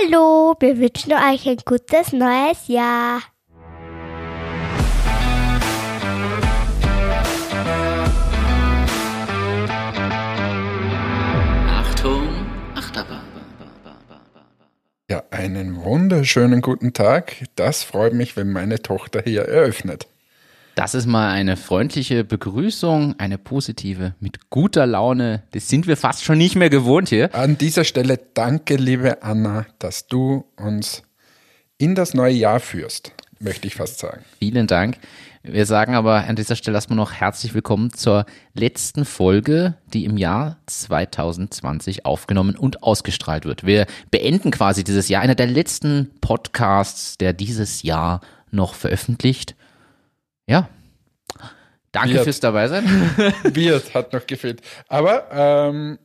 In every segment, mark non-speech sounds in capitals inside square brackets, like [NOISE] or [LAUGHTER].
Hallo, wir wünschen euch ein gutes neues Jahr. Achtung, Achterbahn. Ja, einen wunderschönen guten Tag. Das freut mich, wenn meine Tochter hier eröffnet. Das ist mal eine freundliche Begrüßung, eine positive, mit guter Laune. Das sind wir fast schon nicht mehr gewohnt hier. An dieser Stelle danke, liebe Anna, dass du uns in das neue Jahr führst, möchte ich fast sagen. Vielen Dank. Wir sagen aber an dieser Stelle erstmal noch herzlich willkommen zur letzten Folge, die im Jahr 2020 aufgenommen und ausgestrahlt wird. Wir beenden quasi dieses Jahr, einer der letzten Podcasts, der dieses Jahr noch veröffentlicht. Ja. Danke Wird. fürs Dabeisein. [LAUGHS] Wird hat noch gefehlt. Aber ähm,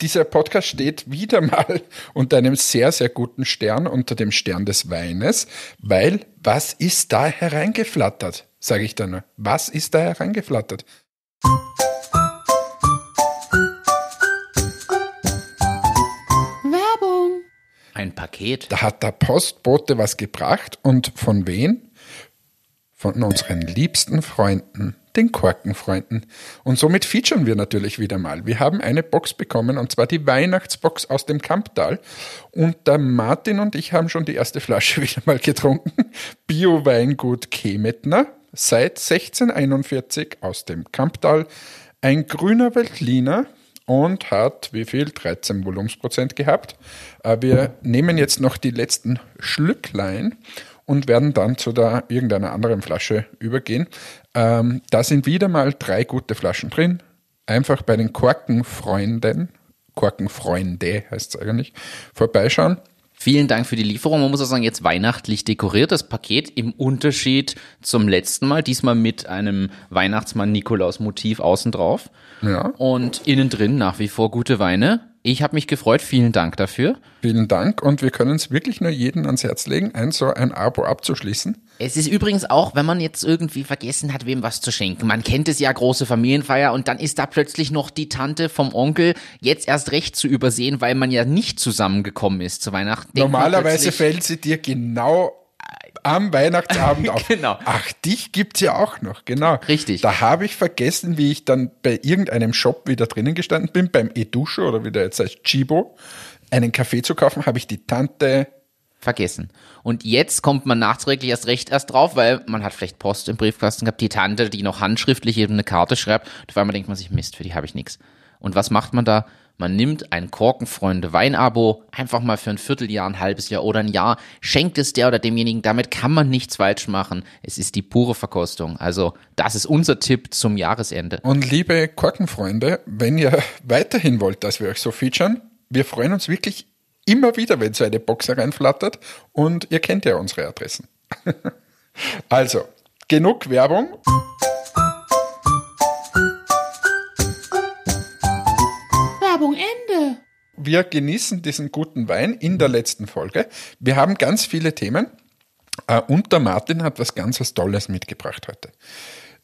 dieser Podcast steht wieder mal [LAUGHS] unter einem sehr, sehr guten Stern, unter dem Stern des Weines, weil was ist da hereingeflattert? Sage ich dann nur. Was ist da hereingeflattert? Ein Paket. Da hat der Postbote was gebracht und von wen? Von unseren liebsten Freunden, den Korkenfreunden. Und somit featuren wir natürlich wieder mal. Wir haben eine Box bekommen und zwar die Weihnachtsbox aus dem Kamptal. Und der Martin und ich haben schon die erste Flasche [LAUGHS] wieder mal getrunken. Bio-Weingut Kemetner seit 1641 aus dem Kamptal. Ein grüner Veltliner und hat wie viel? 13 Volumensprozent gehabt. Äh, Wir nehmen jetzt noch die letzten Schlücklein und werden dann zu der irgendeiner anderen Flasche übergehen. Ähm, da sind wieder mal drei gute Flaschen drin. Einfach bei den Korkenfreunden, Korkenfreunde heißt es eigentlich, vorbeischauen. Vielen Dank für die Lieferung. Man muss auch sagen, jetzt weihnachtlich dekoriert das Paket im Unterschied zum letzten Mal. Diesmal mit einem Weihnachtsmann-Nikolaus-Motiv außen drauf. Ja. Und innen drin nach wie vor gute Weine. Ich habe mich gefreut. Vielen Dank dafür. Vielen Dank und wir können es wirklich nur jedem ans Herz legen, ein so ein Abo abzuschließen. Es ist übrigens auch, wenn man jetzt irgendwie vergessen hat, wem was zu schenken. Man kennt es ja, große Familienfeier und dann ist da plötzlich noch die Tante vom Onkel jetzt erst recht zu übersehen, weil man ja nicht zusammengekommen ist zu Weihnachten. Normalerweise fällt sie dir genau am Weihnachtsabend [LAUGHS] auf. Genau. Ach, dich gibt's ja auch noch, genau. Richtig. Da habe ich vergessen, wie ich dann bei irgendeinem Shop wieder drinnen gestanden bin, beim Edusho oder wie der jetzt heißt, Chibo, einen Kaffee zu kaufen, habe ich die Tante vergessen. Und jetzt kommt man nachträglich erst recht erst drauf, weil man hat vielleicht Post im Briefkasten gehabt, die Tante, die noch handschriftlich eben eine Karte schreibt. Und auf einmal denkt man sich, Mist, für die habe ich nichts. Und was macht man da? Man nimmt ein Korkenfreunde Weinabo, einfach mal für ein Vierteljahr, ein halbes Jahr oder ein Jahr, schenkt es der oder demjenigen, damit kann man nichts falsch machen. Es ist die pure Verkostung. Also, das ist unser Tipp zum Jahresende. Und liebe Korkenfreunde, wenn ihr [LAUGHS] weiterhin wollt, dass wir euch so featuren, wir freuen uns wirklich immer wieder, wenn so eine Box hereinflattert und ihr kennt ja unsere Adressen. [LAUGHS] also, genug Werbung. Werbung Wir genießen diesen guten Wein in der letzten Folge. Wir haben ganz viele Themen äh, und der Martin hat was ganz was Tolles mitgebracht heute.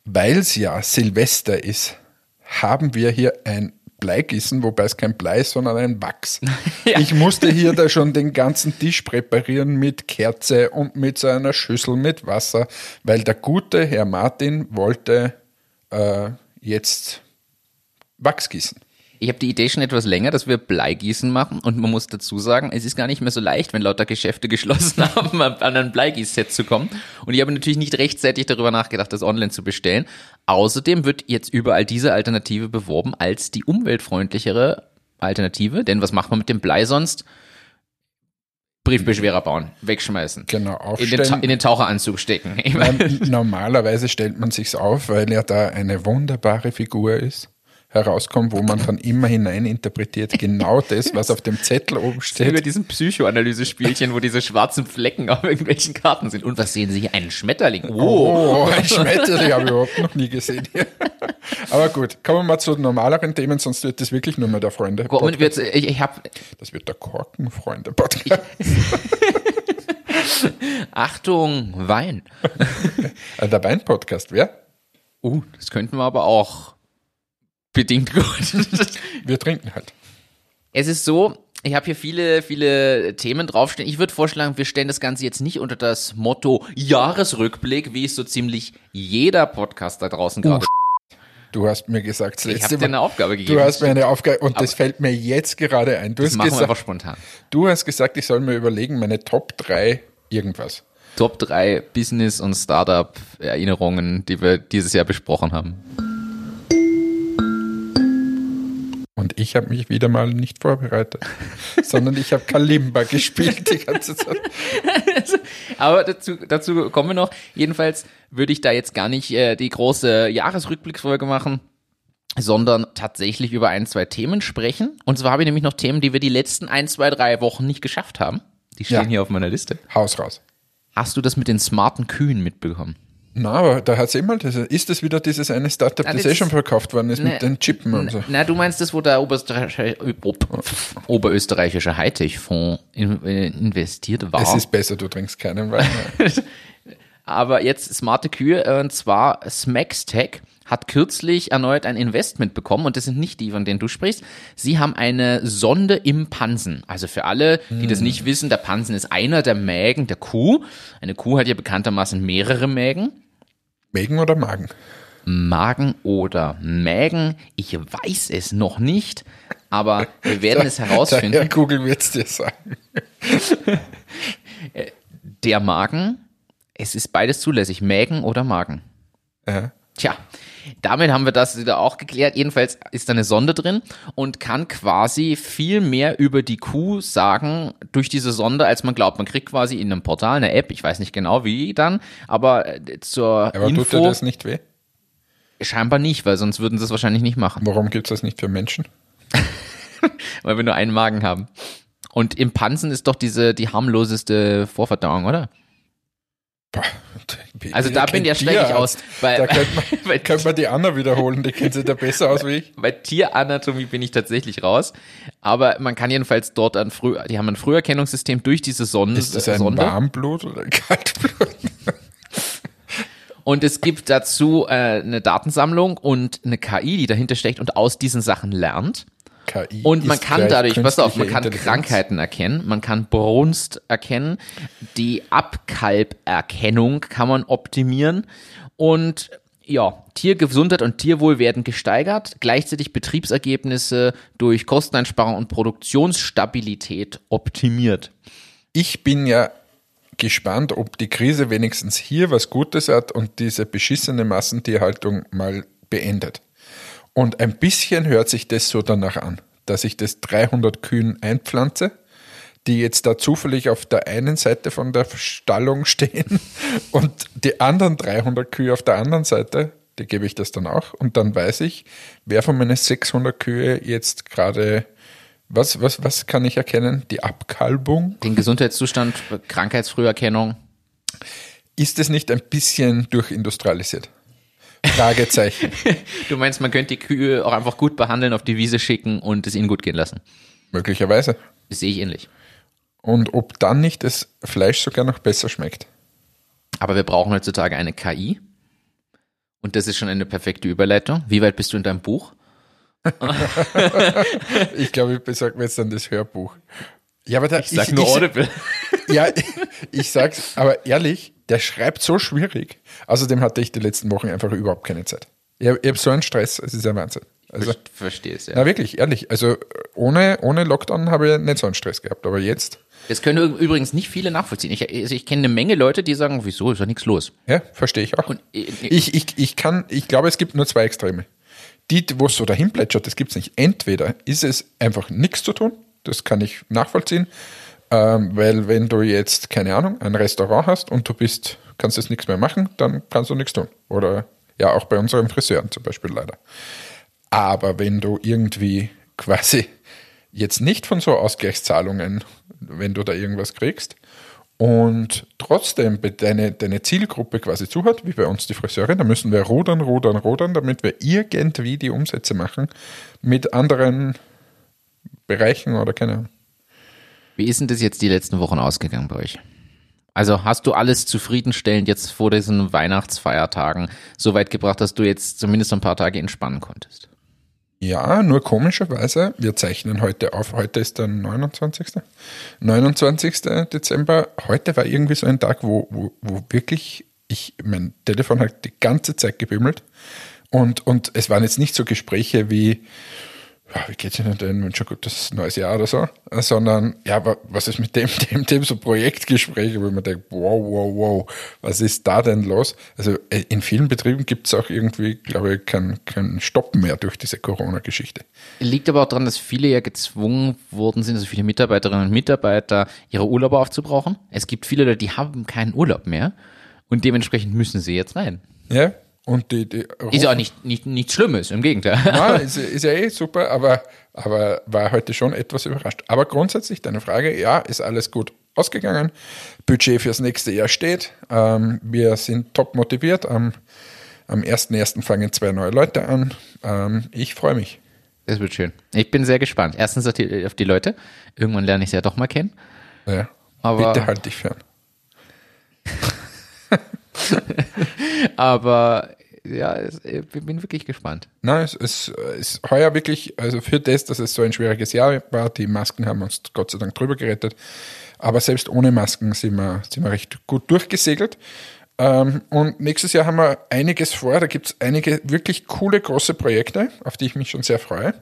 Weil es ja Silvester ist, haben wir hier ein Bleigießen, wobei es kein Blei ist, sondern ein Wachs. [LAUGHS] Ich musste hier da schon den ganzen Tisch präparieren mit Kerze und mit so einer Schüssel mit Wasser, weil der gute Herr Martin wollte äh, jetzt Wachs gießen. Ich habe die Idee schon etwas länger, dass wir Bleigießen machen und man muss dazu sagen, es ist gar nicht mehr so leicht, wenn lauter Geschäfte [LAUGHS] geschlossen haben, an ein Bleigießset zu kommen. Und ich habe natürlich nicht rechtzeitig darüber nachgedacht, das online zu bestellen. Außerdem wird jetzt überall diese Alternative beworben als die umweltfreundlichere Alternative, denn was macht man mit dem Blei sonst? Briefbeschwerer bauen, wegschmeißen. Genau, In den, aufstellen. in den Taucheranzug stecken. [LAUGHS] Normalerweise stellt man sich's auf, weil ja da eine wunderbare Figur ist, herauskommt, wo man dann immer hinein interpretiert, genau das, was auf dem Zettel oben über steht. diesen Psychoanalyse-Spielchen, wo diese schwarzen Flecken auf irgendwelchen Karten sind. Und was sehen Sie hier? Einen Schmetterling. Oh. Oh, ein Schmetterling habe ich überhaupt noch nie gesehen. Aber gut, kommen wir mal zu normaleren Themen, sonst wird das wirklich nur mehr der Freunde. Und wir, ich, ich habe Das wird der Korkenfreunde-Podcast. [LAUGHS] Achtung, Wein. Äh, der Wein-Podcast, wer? Uh, das könnten wir aber auch bedingt gut. [LAUGHS] Wir trinken halt. es ist so, Ich habe hier viele, viele Themen draufstehen. Ich würde vorschlagen, wir stellen das Ganze jetzt nicht unter das Motto Jahresrückblick, wie es so ziemlich jeder Podcast da draußen gerade. Du hast mir gesagt, das Ich habe dir eine Aufgabe gegeben. Du hast mir eine Aufgabe, und das fällt mir jetzt gerade ein. Du das hast, machen wir einfach gesagt, spontan. du hast gesagt, ich soll mir überlegen, meine Top 3 irgendwas. Top 3 Business- und Startup-Erinnerungen, die wir dieses Jahr besprochen haben. Und ich habe mich wieder mal nicht vorbereitet, sondern ich habe Kalimba [LAUGHS] gespielt die ganze Zeit. Aber dazu, dazu kommen wir noch. Jedenfalls würde ich da jetzt gar nicht äh, die große Jahresrückblicksfolge machen, sondern tatsächlich über ein, zwei Themen sprechen. Und zwar habe ich nämlich noch Themen, die wir die letzten ein, zwei, drei Wochen nicht geschafft haben. Die stehen Ja. hier auf meiner Liste. Haus raus. Hast du das mit den smarten Kühen mitbekommen? Na, aber da hat es immer, das, ist das wieder dieses eine Startup, Ah, das das- eh schon verkauft worden ist Ne, mit den Chippen und so. Na, du meinst das, wo der Oberösterreichische, Oberösterreichische Hightech-Fonds äh, investiert war. Es ist besser, du trinkst keinen Wein. [LAUGHS] Aber jetzt smarte Kühe, äh, und zwar Smackstech hat kürzlich erneut ein Investment bekommen und das sind nicht die, von denen du sprichst. Sie haben eine Sonde im Pansen. Also für alle, die das nicht wissen, der Pansen ist einer der Mägen der Kuh. Eine Kuh hat ja bekanntermaßen mehrere Mägen. Mägen oder Magen? Magen oder Mägen. Ich weiß es noch nicht, aber wir werden es [LAUGHS] herausfinden. Herr Google wird es dir sagen. [LAUGHS] Der Magen, es ist beides zulässig, Mägen oder Magen. Ja. Tja, damit haben wir das wieder auch geklärt. Jedenfalls ist da eine Sonde drin und kann quasi viel mehr über die Kuh sagen durch diese Sonde, als man glaubt. Man kriegt quasi in einem Portal eine App, ich weiß nicht genau wie dann, aber äh, zur Aber tut dir Info das nicht weh? scheinbar nicht, weil sonst würden sie es wahrscheinlich nicht machen, Warum gibt es das nicht für Menschen? [LAUGHS] weil wir nur einen Magen haben. Und im Pansen ist doch diese die harmloseste Vorverdauung, oder? Also da bin kennt ja schlecht aus, weil- da könnte man, [LAUGHS] weil- könnte man die Anna wiederholen, die kennt sich da besser aus wie ich. [LAUGHS] Bei Tieranatomie bin ich tatsächlich raus. Aber man kann jedenfalls dort ein Früh, die haben ein Früherkennungssystem durch diese Sonde. Ist das ein Sonde. Warmblut oder ein Kaltblut? [LAUGHS] Und es gibt dazu äh, eine Datensammlung und eine KI, die dahinter steckt und aus diesen Sachen lernt. KI Und man kann dadurch, pass auf, man kann. Krankheiten erkennen, man kann Brunst erkennen, die Abkalberkennung kann man optimieren und ja, Tiergesundheit und Tierwohl werden gesteigert, gleichzeitig Betriebsergebnisse durch Kosteneinsparung und Produktionsstabilität optimiert. Ich bin ja gespannt, ob die Krise wenigstens hier was Gutes hat und diese beschissene Massentierhaltung mal beendet. Und ein bisschen hört sich das so danach an, dass ich das 300 Kühen einpflanze, die jetzt da zufällig auf der einen Seite von der Stallung [LAUGHS] stehen und die anderen 300 Kühe auf der anderen Seite, die gebe ich das dann auch und dann weiß ich, wer von meinen 600 Kühe jetzt gerade, was, was, was kann ich erkennen? Die Abkalbung? Den Gesundheitszustand, Krankheitsfrüherkennung. Ist es nicht ein bisschen durchindustrialisiert? Fragezeichen. [LAUGHS] Du meinst, man könnte die Kühe auch einfach gut behandeln, auf die Wiese schicken und es ihnen gut gehen lassen. Möglicherweise. Das sehe ich ähnlich. Und ob dann nicht das Fleisch sogar noch besser schmeckt. Aber wir brauchen heutzutage eine KI. Und das ist schon eine perfekte Überleitung. Wie weit bist du in deinem Buch? [LAUGHS] Ich glaube, ich besorge mir jetzt dann das Hörbuch. Ja, aber da, Ich sag nur Audible. Ja, [LAUGHS] ich sag's, aber ehrlich, der schreibt so schwierig. Außerdem hatte ich die letzten Wochen einfach überhaupt keine Zeit. Ich habe hab so einen Stress, es ist ja Wahnsinn. Also, Verstehe es, ja. na wirklich, ehrlich. Also ohne, ohne Lockdown habe ich nicht so einen Stress gehabt, aber jetzt, Das können übrigens nicht viele nachvollziehen. Ich, also ich kenne eine Menge Leute, die sagen, wieso, ist ja nichts los. ja, verstehe ich auch. Und äh, Ich, ich, ich kann, ich glaube, es gibt nur zwei Extreme. Die, wo es so dahin plätschert, das gibt's nicht. Entweder ist es einfach nichts zu tun, das kann ich nachvollziehen, ähm, weil wenn du jetzt, keine Ahnung, ein Restaurant hast und du bist, kannst jetzt nichts mehr machen, dann kannst du nichts tun. Oder ja, auch bei unseren Friseuren zum Beispiel leider. Aber wenn du irgendwie quasi jetzt nicht von so Ausgleichszahlungen, wenn du da irgendwas kriegst und trotzdem deine, deine Zielgruppe quasi zuhört, wie bei uns die Friseure, dann müssen wir rudern, rudern, rudern, damit wir irgendwie die Umsätze machen mit anderen Bereichen oder keine Ahnung. Wie ist denn das jetzt die letzten Wochen ausgegangen bei euch? Also hast du alles zufriedenstellend jetzt vor diesen Weihnachtsfeiertagen so weit gebracht, dass du jetzt zumindest ein paar Tage entspannen konntest? Ja, nur komischerweise, wir zeichnen heute auf, heute ist der 29. 29. Dezember. Heute war irgendwie so ein Tag, wo, wo, wo wirklich ich, mein Telefon hat die ganze Zeit gebimmelt und, und es waren jetzt nicht so Gespräche wie, wie geht's Ihnen denn, wünsche ein gutes neues Jahr oder so, sondern, ja, was ist mit dem, [LAUGHS] dem, dem, so Projektgespräche, wo man denkt, wow, wow, wow, was ist da denn los? Also äh, in vielen Betrieben gibt es auch irgendwie, glaube ich, keinen kein Stopp mehr durch diese Corona-Geschichte. Liegt aber auch daran, dass viele ja gezwungen worden sind, also viele Mitarbeiterinnen und Mitarbeiter, ihre Urlaube aufzubrauchen. Es gibt viele Leute, die haben keinen Urlaub mehr und dementsprechend müssen sie jetzt rein. Ja, und die, die ist ja auch nicht, nicht, nichts Schlimmes, im Gegenteil. [LAUGHS] Nein, [LAUGHS] ist, ist, ja eh super, aber, aber war heute schon etwas überrascht. Aber grundsätzlich deine Frage, ja, ist alles gut ausgegangen. Budget fürs nächste Jahr steht. Ähm, wir sind top motiviert. Am, am 1.1. fangen zwei neue Leute an. Ähm, ich freue mich. Das wird schön. Ich bin sehr gespannt. Erstens auf die, auf die Leute. Irgendwann lerne ich sie ja doch mal kennen. Ja, aber bitte halt dich fern. [LAUGHS] [LAUGHS] Aber ja, ich bin wirklich gespannt. Nein, es ist, ist heuer wirklich, also für das, dass es so ein schwieriges Jahr war, die Masken haben uns Gott sei Dank drüber gerettet. Aber selbst ohne Masken sind wir, sind wir recht gut durchgesegelt. Ähm, und nächstes Jahr haben wir einiges vor. Da gibt es einige wirklich coole, große Projekte, auf die ich mich schon sehr freue.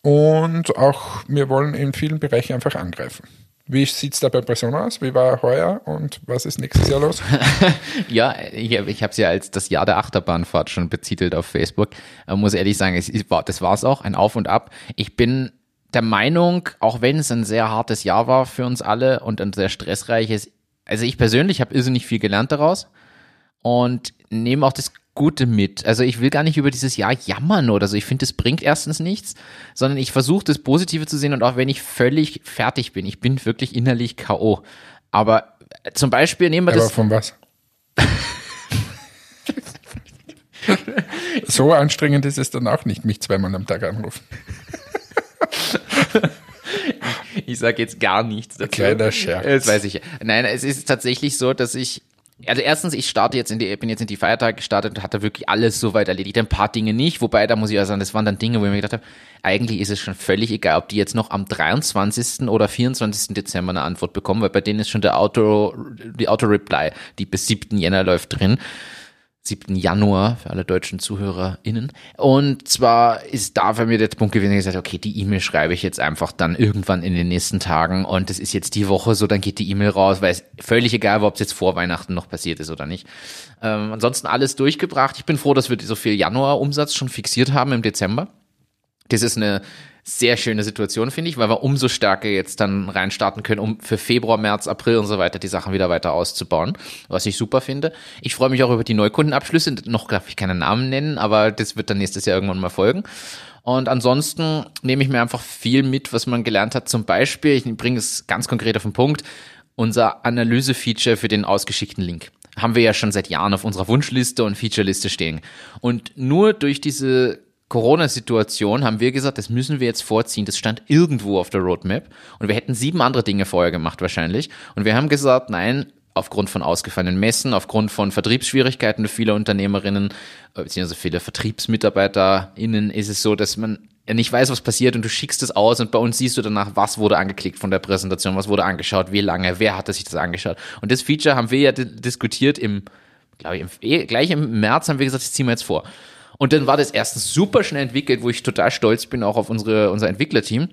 Und auch wir wollen in vielen Bereichen einfach angreifen. Wie sieht es da bei Persona aus? Wie war heuer und was ist nächstes Jahr los? [LAUGHS] ja, ich, ich habe es ja als das Jahr der Achterbahnfahrt schon betitelt auf Facebook. Ich muss ehrlich sagen, es, das war es auch, ein Auf und Ab. Ich bin der Meinung, auch wenn es ein sehr hartes Jahr war für uns alle und ein sehr stressreiches, also ich persönlich habe irrsinnig viel gelernt daraus und nehme auch das Gute mit. Also ich will gar nicht über dieses Jahr jammern oder so. Ich finde, das bringt erstens nichts, sondern ich versuche das Positive zu sehen und auch wenn ich völlig fertig bin, ich bin wirklich innerlich K.O. Aber zum Beispiel nehmen wir Aber das. von was? [LAUGHS] so anstrengend ist es dann auch nicht, mich zweimal am Tag anrufen. ich sage jetzt gar nichts dazu. Kleiner Scherz. Das weiß ich. Nein, es ist tatsächlich so, dass ich also erstens, ich starte jetzt in die, bin jetzt in die Feiertage gestartet und hatte wirklich alles soweit erledigt. Ein paar Dinge nicht, wobei da muss ich auch sagen, das waren dann Dinge, wo ich mir gedacht habe, eigentlich ist es schon völlig egal, ob die jetzt noch am 23. oder 24. Dezember eine Antwort bekommen, weil bei denen ist schon der Auto, die Auto-Reply, die bis 7. Jänner läuft drin. 7. Januar für alle deutschen ZuhörerInnen. Und zwar ist da für mir der Punkt gewesen, ich gesagt, okay, die E-Mail schreibe ich jetzt einfach dann irgendwann in den nächsten Tagen und das ist jetzt die Woche so, dann geht die E-Mail raus, weil es völlig egal war, ob es jetzt vor Weihnachten noch passiert ist oder nicht. Ähm, ansonsten alles durchgebracht. Ich bin froh, dass wir so viel Januar-Umsatz schon fixiert haben im Dezember. Das ist eine sehr schöne Situation, finde ich, weil wir umso stärker jetzt dann reinstarten können, um für Februar, März, April und so weiter die Sachen wieder weiter auszubauen, was ich super finde. Ich freue mich auch über die Neukundenabschlüsse, noch darf ich keine Namen nennen, aber das wird dann nächstes Jahr irgendwann mal folgen. Und ansonsten nehme ich mir einfach viel mit, was man gelernt hat. Zum Beispiel, ich bringe es ganz konkret auf den Punkt, unser Analyse-Feature für den ausgeschickten Link haben wir ja schon seit Jahren auf unserer Wunschliste und Featureliste stehen. Und nur durch diese Corona-Situation haben wir gesagt, das müssen wir jetzt vorziehen. Das stand irgendwo auf der Roadmap. Und wir hätten sieben andere Dinge vorher gemacht wahrscheinlich. Und wir haben gesagt, nein, aufgrund von ausgefallenen Messen, aufgrund von Vertriebsschwierigkeiten für viele Unternehmerinnen, äh, beziehungsweise viele VertriebsmitarbeiterInnen ist es so, dass man nicht weiß, was passiert und du schickst es aus und bei uns siehst du danach, was wurde angeklickt von der Präsentation, was wurde angeschaut, wie lange, wer hatte sich das angeschaut. Und das Feature haben wir ja diskutiert im, glaube ich, im, eh, gleich im März haben wir gesagt, das ziehen wir jetzt vor. Und dann war das erstens super schnell entwickelt, wo ich total stolz bin, auch auf unsere, unser Entwicklerteam.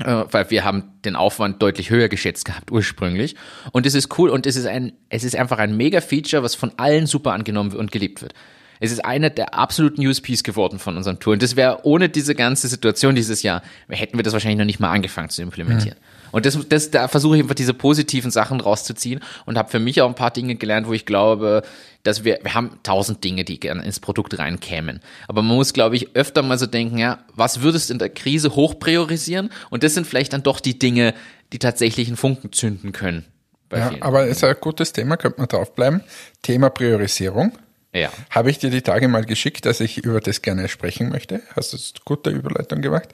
Äh, weil wir haben den Aufwand deutlich höher geschätzt gehabt ursprünglich. Und es ist cool und es ist ein, es ist einfach ein mega Feature, was von allen super angenommen und geliebt wird. Es ist einer der absoluten USPs geworden von unserem Tour. Und das wäre ohne diese ganze Situation dieses Jahr, hätten wir das wahrscheinlich noch nicht mal angefangen zu implementieren. Mhm. Und das, das, da versuche ich einfach diese positiven Sachen rauszuziehen und habe für mich auch ein paar Dinge gelernt, wo ich glaube, dass wir, wir haben tausend Dinge, die gerne ins Produkt reinkämen. Aber man muss, glaube ich, öfter mal so denken, ja, was würdest du in der Krise hoch priorisieren? Und das sind vielleicht dann doch die Dinge, die tatsächlich einen Funken zünden können. Ja, aber es ist ein gutes Thema, könnte man draufbleiben. Thema Priorisierung. Ja. Habe ich dir die Tage mal geschickt, dass ich über das gerne sprechen möchte. Hast du gute Überleitung gemacht.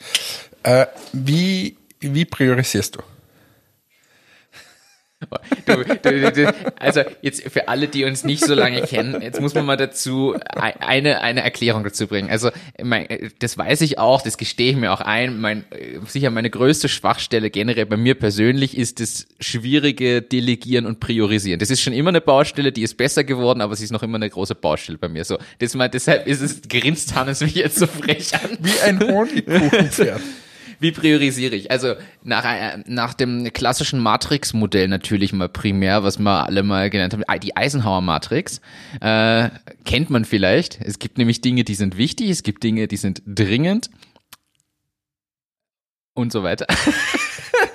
Äh, wie wie priorisierst du? Du, du, du, also jetzt für alle, die uns nicht so lange kennen, jetzt muss man mal dazu eine, eine Erklärung dazu bringen. Also mein, das weiß ich auch, das gestehe ich mir auch ein. Mein, sicher meine größte Schwachstelle generell bei mir persönlich ist das schwierige Delegieren und Priorisieren. Das ist schon immer eine Baustelle, die ist besser geworden, aber sie ist noch immer eine große Baustelle bei mir. So, das mal, deshalb ist es, grinst Hannes mich jetzt so frech an. Wie ein Honigkuchenpferd. Wie priorisiere ich? Also nach, äh, nach dem klassischen Matrix-Modell natürlich mal primär, was wir alle mal genannt haben, die Eisenhower-Matrix, äh, kennt man vielleicht. Es gibt nämlich Dinge, die sind wichtig, es gibt Dinge, die sind dringend und so weiter.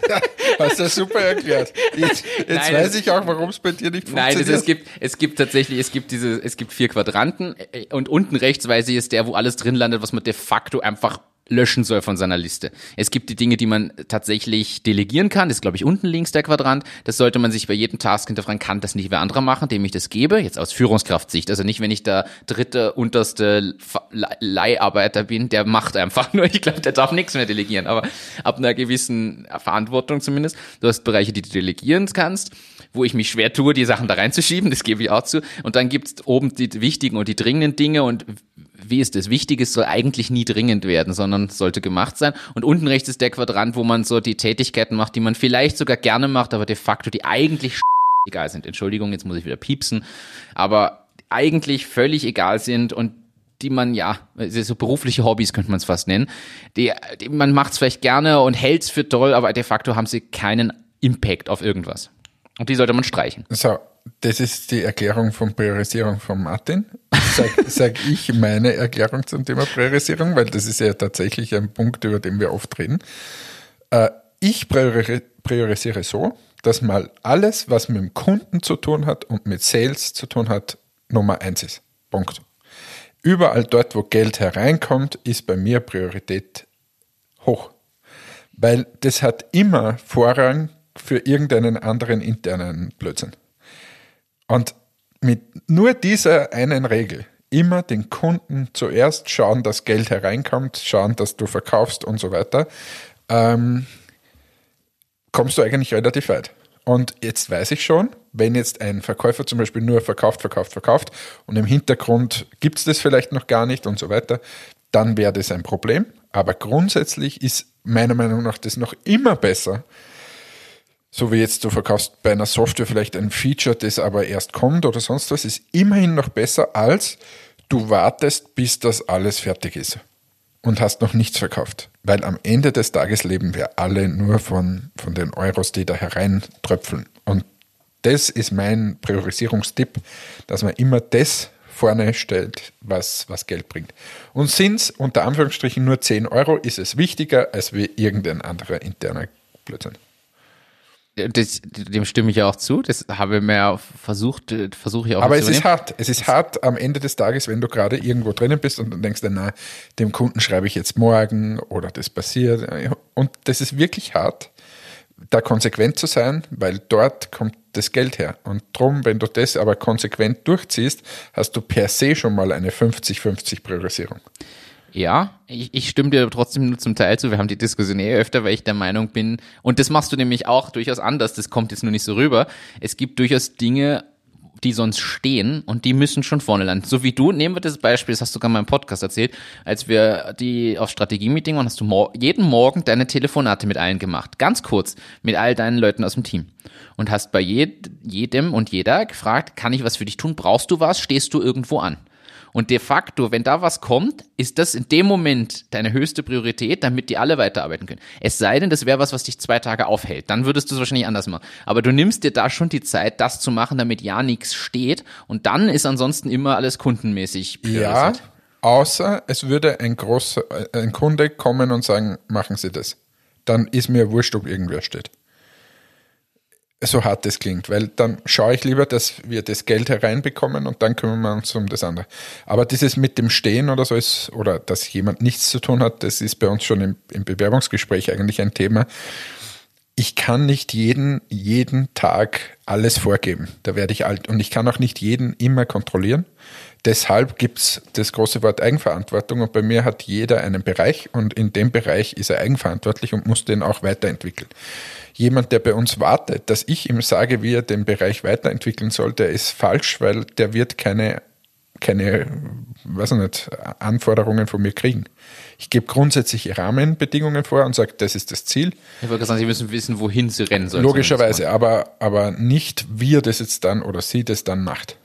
Ja, [LAUGHS] hast du super erklärt. Jetzt, jetzt Nein, weiß ich auch, warum es bei dir nicht Nein, funktioniert. es, es gibt es gibt tatsächlich es gibt diese es gibt vier Quadranten äh, und unten rechts weiß ich ist der, wo alles drin landet, was man de facto einfach löschen soll von seiner Liste. Es gibt die Dinge, die man tatsächlich delegieren kann. Das ist, glaube ich, unten links der Quadrant. Das sollte man sich bei jedem Task hinterfragen, kann das nicht wer anderer machen, dem ich das gebe. Jetzt aus Führungskraftsicht. Also nicht, wenn ich der dritte, unterste Leiharbeiter bin, der macht einfach [LAUGHS] nur. Ich glaube, der darf nichts mehr delegieren. Aber ab einer gewissen Verantwortung zumindest. Du hast Bereiche, die du delegieren kannst wo ich mich schwer tue, die Sachen da reinzuschieben, das gebe ich auch zu. Und dann gibt's oben die wichtigen und die dringenden Dinge und wie ist das? Wichtiges soll eigentlich nie dringend werden, sondern sollte gemacht sein. Und unten rechts ist der Quadrant, wo man so die Tätigkeiten macht, die man vielleicht sogar gerne macht, aber de facto die eigentlich [LAUGHS] egal sind. Entschuldigung, jetzt muss ich wieder piepsen, aber eigentlich völlig egal sind und die man ja, so berufliche Hobbys könnte man es fast nennen. Die, die man macht es vielleicht gerne und hält es für toll, aber de facto haben sie keinen Impact auf irgendwas. Und die sollte man streichen. So, das ist die Erklärung von Priorisierung von Martin. Sag, [LAUGHS] sag ich meine Erklärung zum Thema Priorisierung, weil das ist ja tatsächlich ein Punkt, über den wir oft reden. Äh, ich priori priorisiere so, dass mal alles, was mit dem Kunden zu tun hat und mit Sales zu tun hat, Nummer eins ist. Punkt. Überall dort, wo Geld hereinkommt, ist bei mir Priorität hoch. Weil das hat immer Vorrang für irgendeinen anderen internen Blödsinn. Und mit nur dieser einen Regel, immer den Kunden zuerst schauen, dass Geld hereinkommt, schauen, dass du verkaufst und so weiter, ähm, kommst du eigentlich relativ weit. Und jetzt weiß ich schon, wenn jetzt ein Verkäufer zum Beispiel nur verkauft, verkauft, verkauft und im Hintergrund gibt es das vielleicht noch gar nicht und so weiter, dann wäre das ein Problem. Aber grundsätzlich ist meiner Meinung nach das noch immer besser, so wie jetzt du verkaufst bei einer Software vielleicht ein Feature, das aber erst kommt oder sonst was, ist immerhin noch besser als du wartest, bis das alles fertig ist und hast noch nichts verkauft. Weil am Ende des Tages leben wir alle nur von, von den Euros, die da hereintröpfeln. Und das ist mein Priorisierungstipp, dass man immer das vorne stellt, was, was Geld bringt. Und sind es unter Anführungsstrichen nur 10 Euro, ist es wichtiger als wie irgendein anderer interner Blödsinn. Das, dem stimme ich ja auch zu. Das habe ich mir versucht, äh, versuche ich auch Aber es ist hart. Es ist hart am Ende des Tages, wenn du gerade irgendwo drinnen bist und dann denkst, du, na, dem Kunden schreibe ich jetzt morgen oder das passiert. Und das ist wirklich hart, da konsequent zu sein, weil dort kommt das Geld her. Und drum, wenn du das aber konsequent durchziehst, hast du per se schon mal eine 50-50 Priorisierung. Ja, ich, ich stimme dir trotzdem nur zum Teil zu. Wir haben die Diskussion eh öfter, weil ich der Meinung bin, und das machst du nämlich auch durchaus anders, das kommt jetzt nur nicht so rüber. Es gibt durchaus Dinge, die sonst stehen und die müssen schon vorne landen. So wie du, nehmen wir das Beispiel, das hast du sogar in meinem Podcast erzählt, als wir die auf Strategie-Meeting waren, hast du mor jeden Morgen deine Telefonate mit allen gemacht. Ganz kurz, mit all deinen Leuten aus dem Team. Und hast bei jed jedem und jeder gefragt, kann ich was für dich tun? Brauchst du was? Stehst du irgendwo an? Und de facto, wenn da was kommt, ist das in dem Moment deine höchste Priorität, damit die alle weiterarbeiten können. Es sei denn, das wäre was, was dich zwei Tage aufhält. Dann würdest du es wahrscheinlich anders machen. Aber du nimmst dir da schon die Zeit, das zu machen, damit ja nichts steht. Und dann ist ansonsten immer alles kundenmäßig Ja, priorisiert. außer es würde ein großer, ein Kunde kommen und sagen, machen Sie das. Dann ist mir wurscht, ob irgendwer steht. So hart das klingt, weil dann schaue ich lieber, dass wir das Geld hereinbekommen und dann kümmern wir uns um das andere. Aber dieses mit dem Stehen oder so ist, oder dass jemand nichts zu tun hat, das ist bei uns schon im, im Bewerbungsgespräch eigentlich ein Thema. ich kann nicht jeden, jeden Tag alles vorgeben. Da werde ich alt. Und ich kann auch nicht jeden immer kontrollieren. Deshalb gibt's das große Wort Eigenverantwortung. Und bei mir hat jeder einen Bereich und in dem Bereich ist er eigenverantwortlich und muss den auch weiterentwickeln. Jemand, der bei uns wartet, dass ich ihm sage, wie er den Bereich weiterentwickeln soll, der ist falsch, weil der wird keine keine, weiß ich nicht, Anforderungen von mir kriegen. Ich gebe grundsätzlich Rahmenbedingungen vor und sage, das ist das Ziel. Ich wollte sagen, Sie müssen wissen, wohin Sie rennen sollen. Logischerweise, aber, aber nicht, wie er das jetzt dann oder sie das dann macht.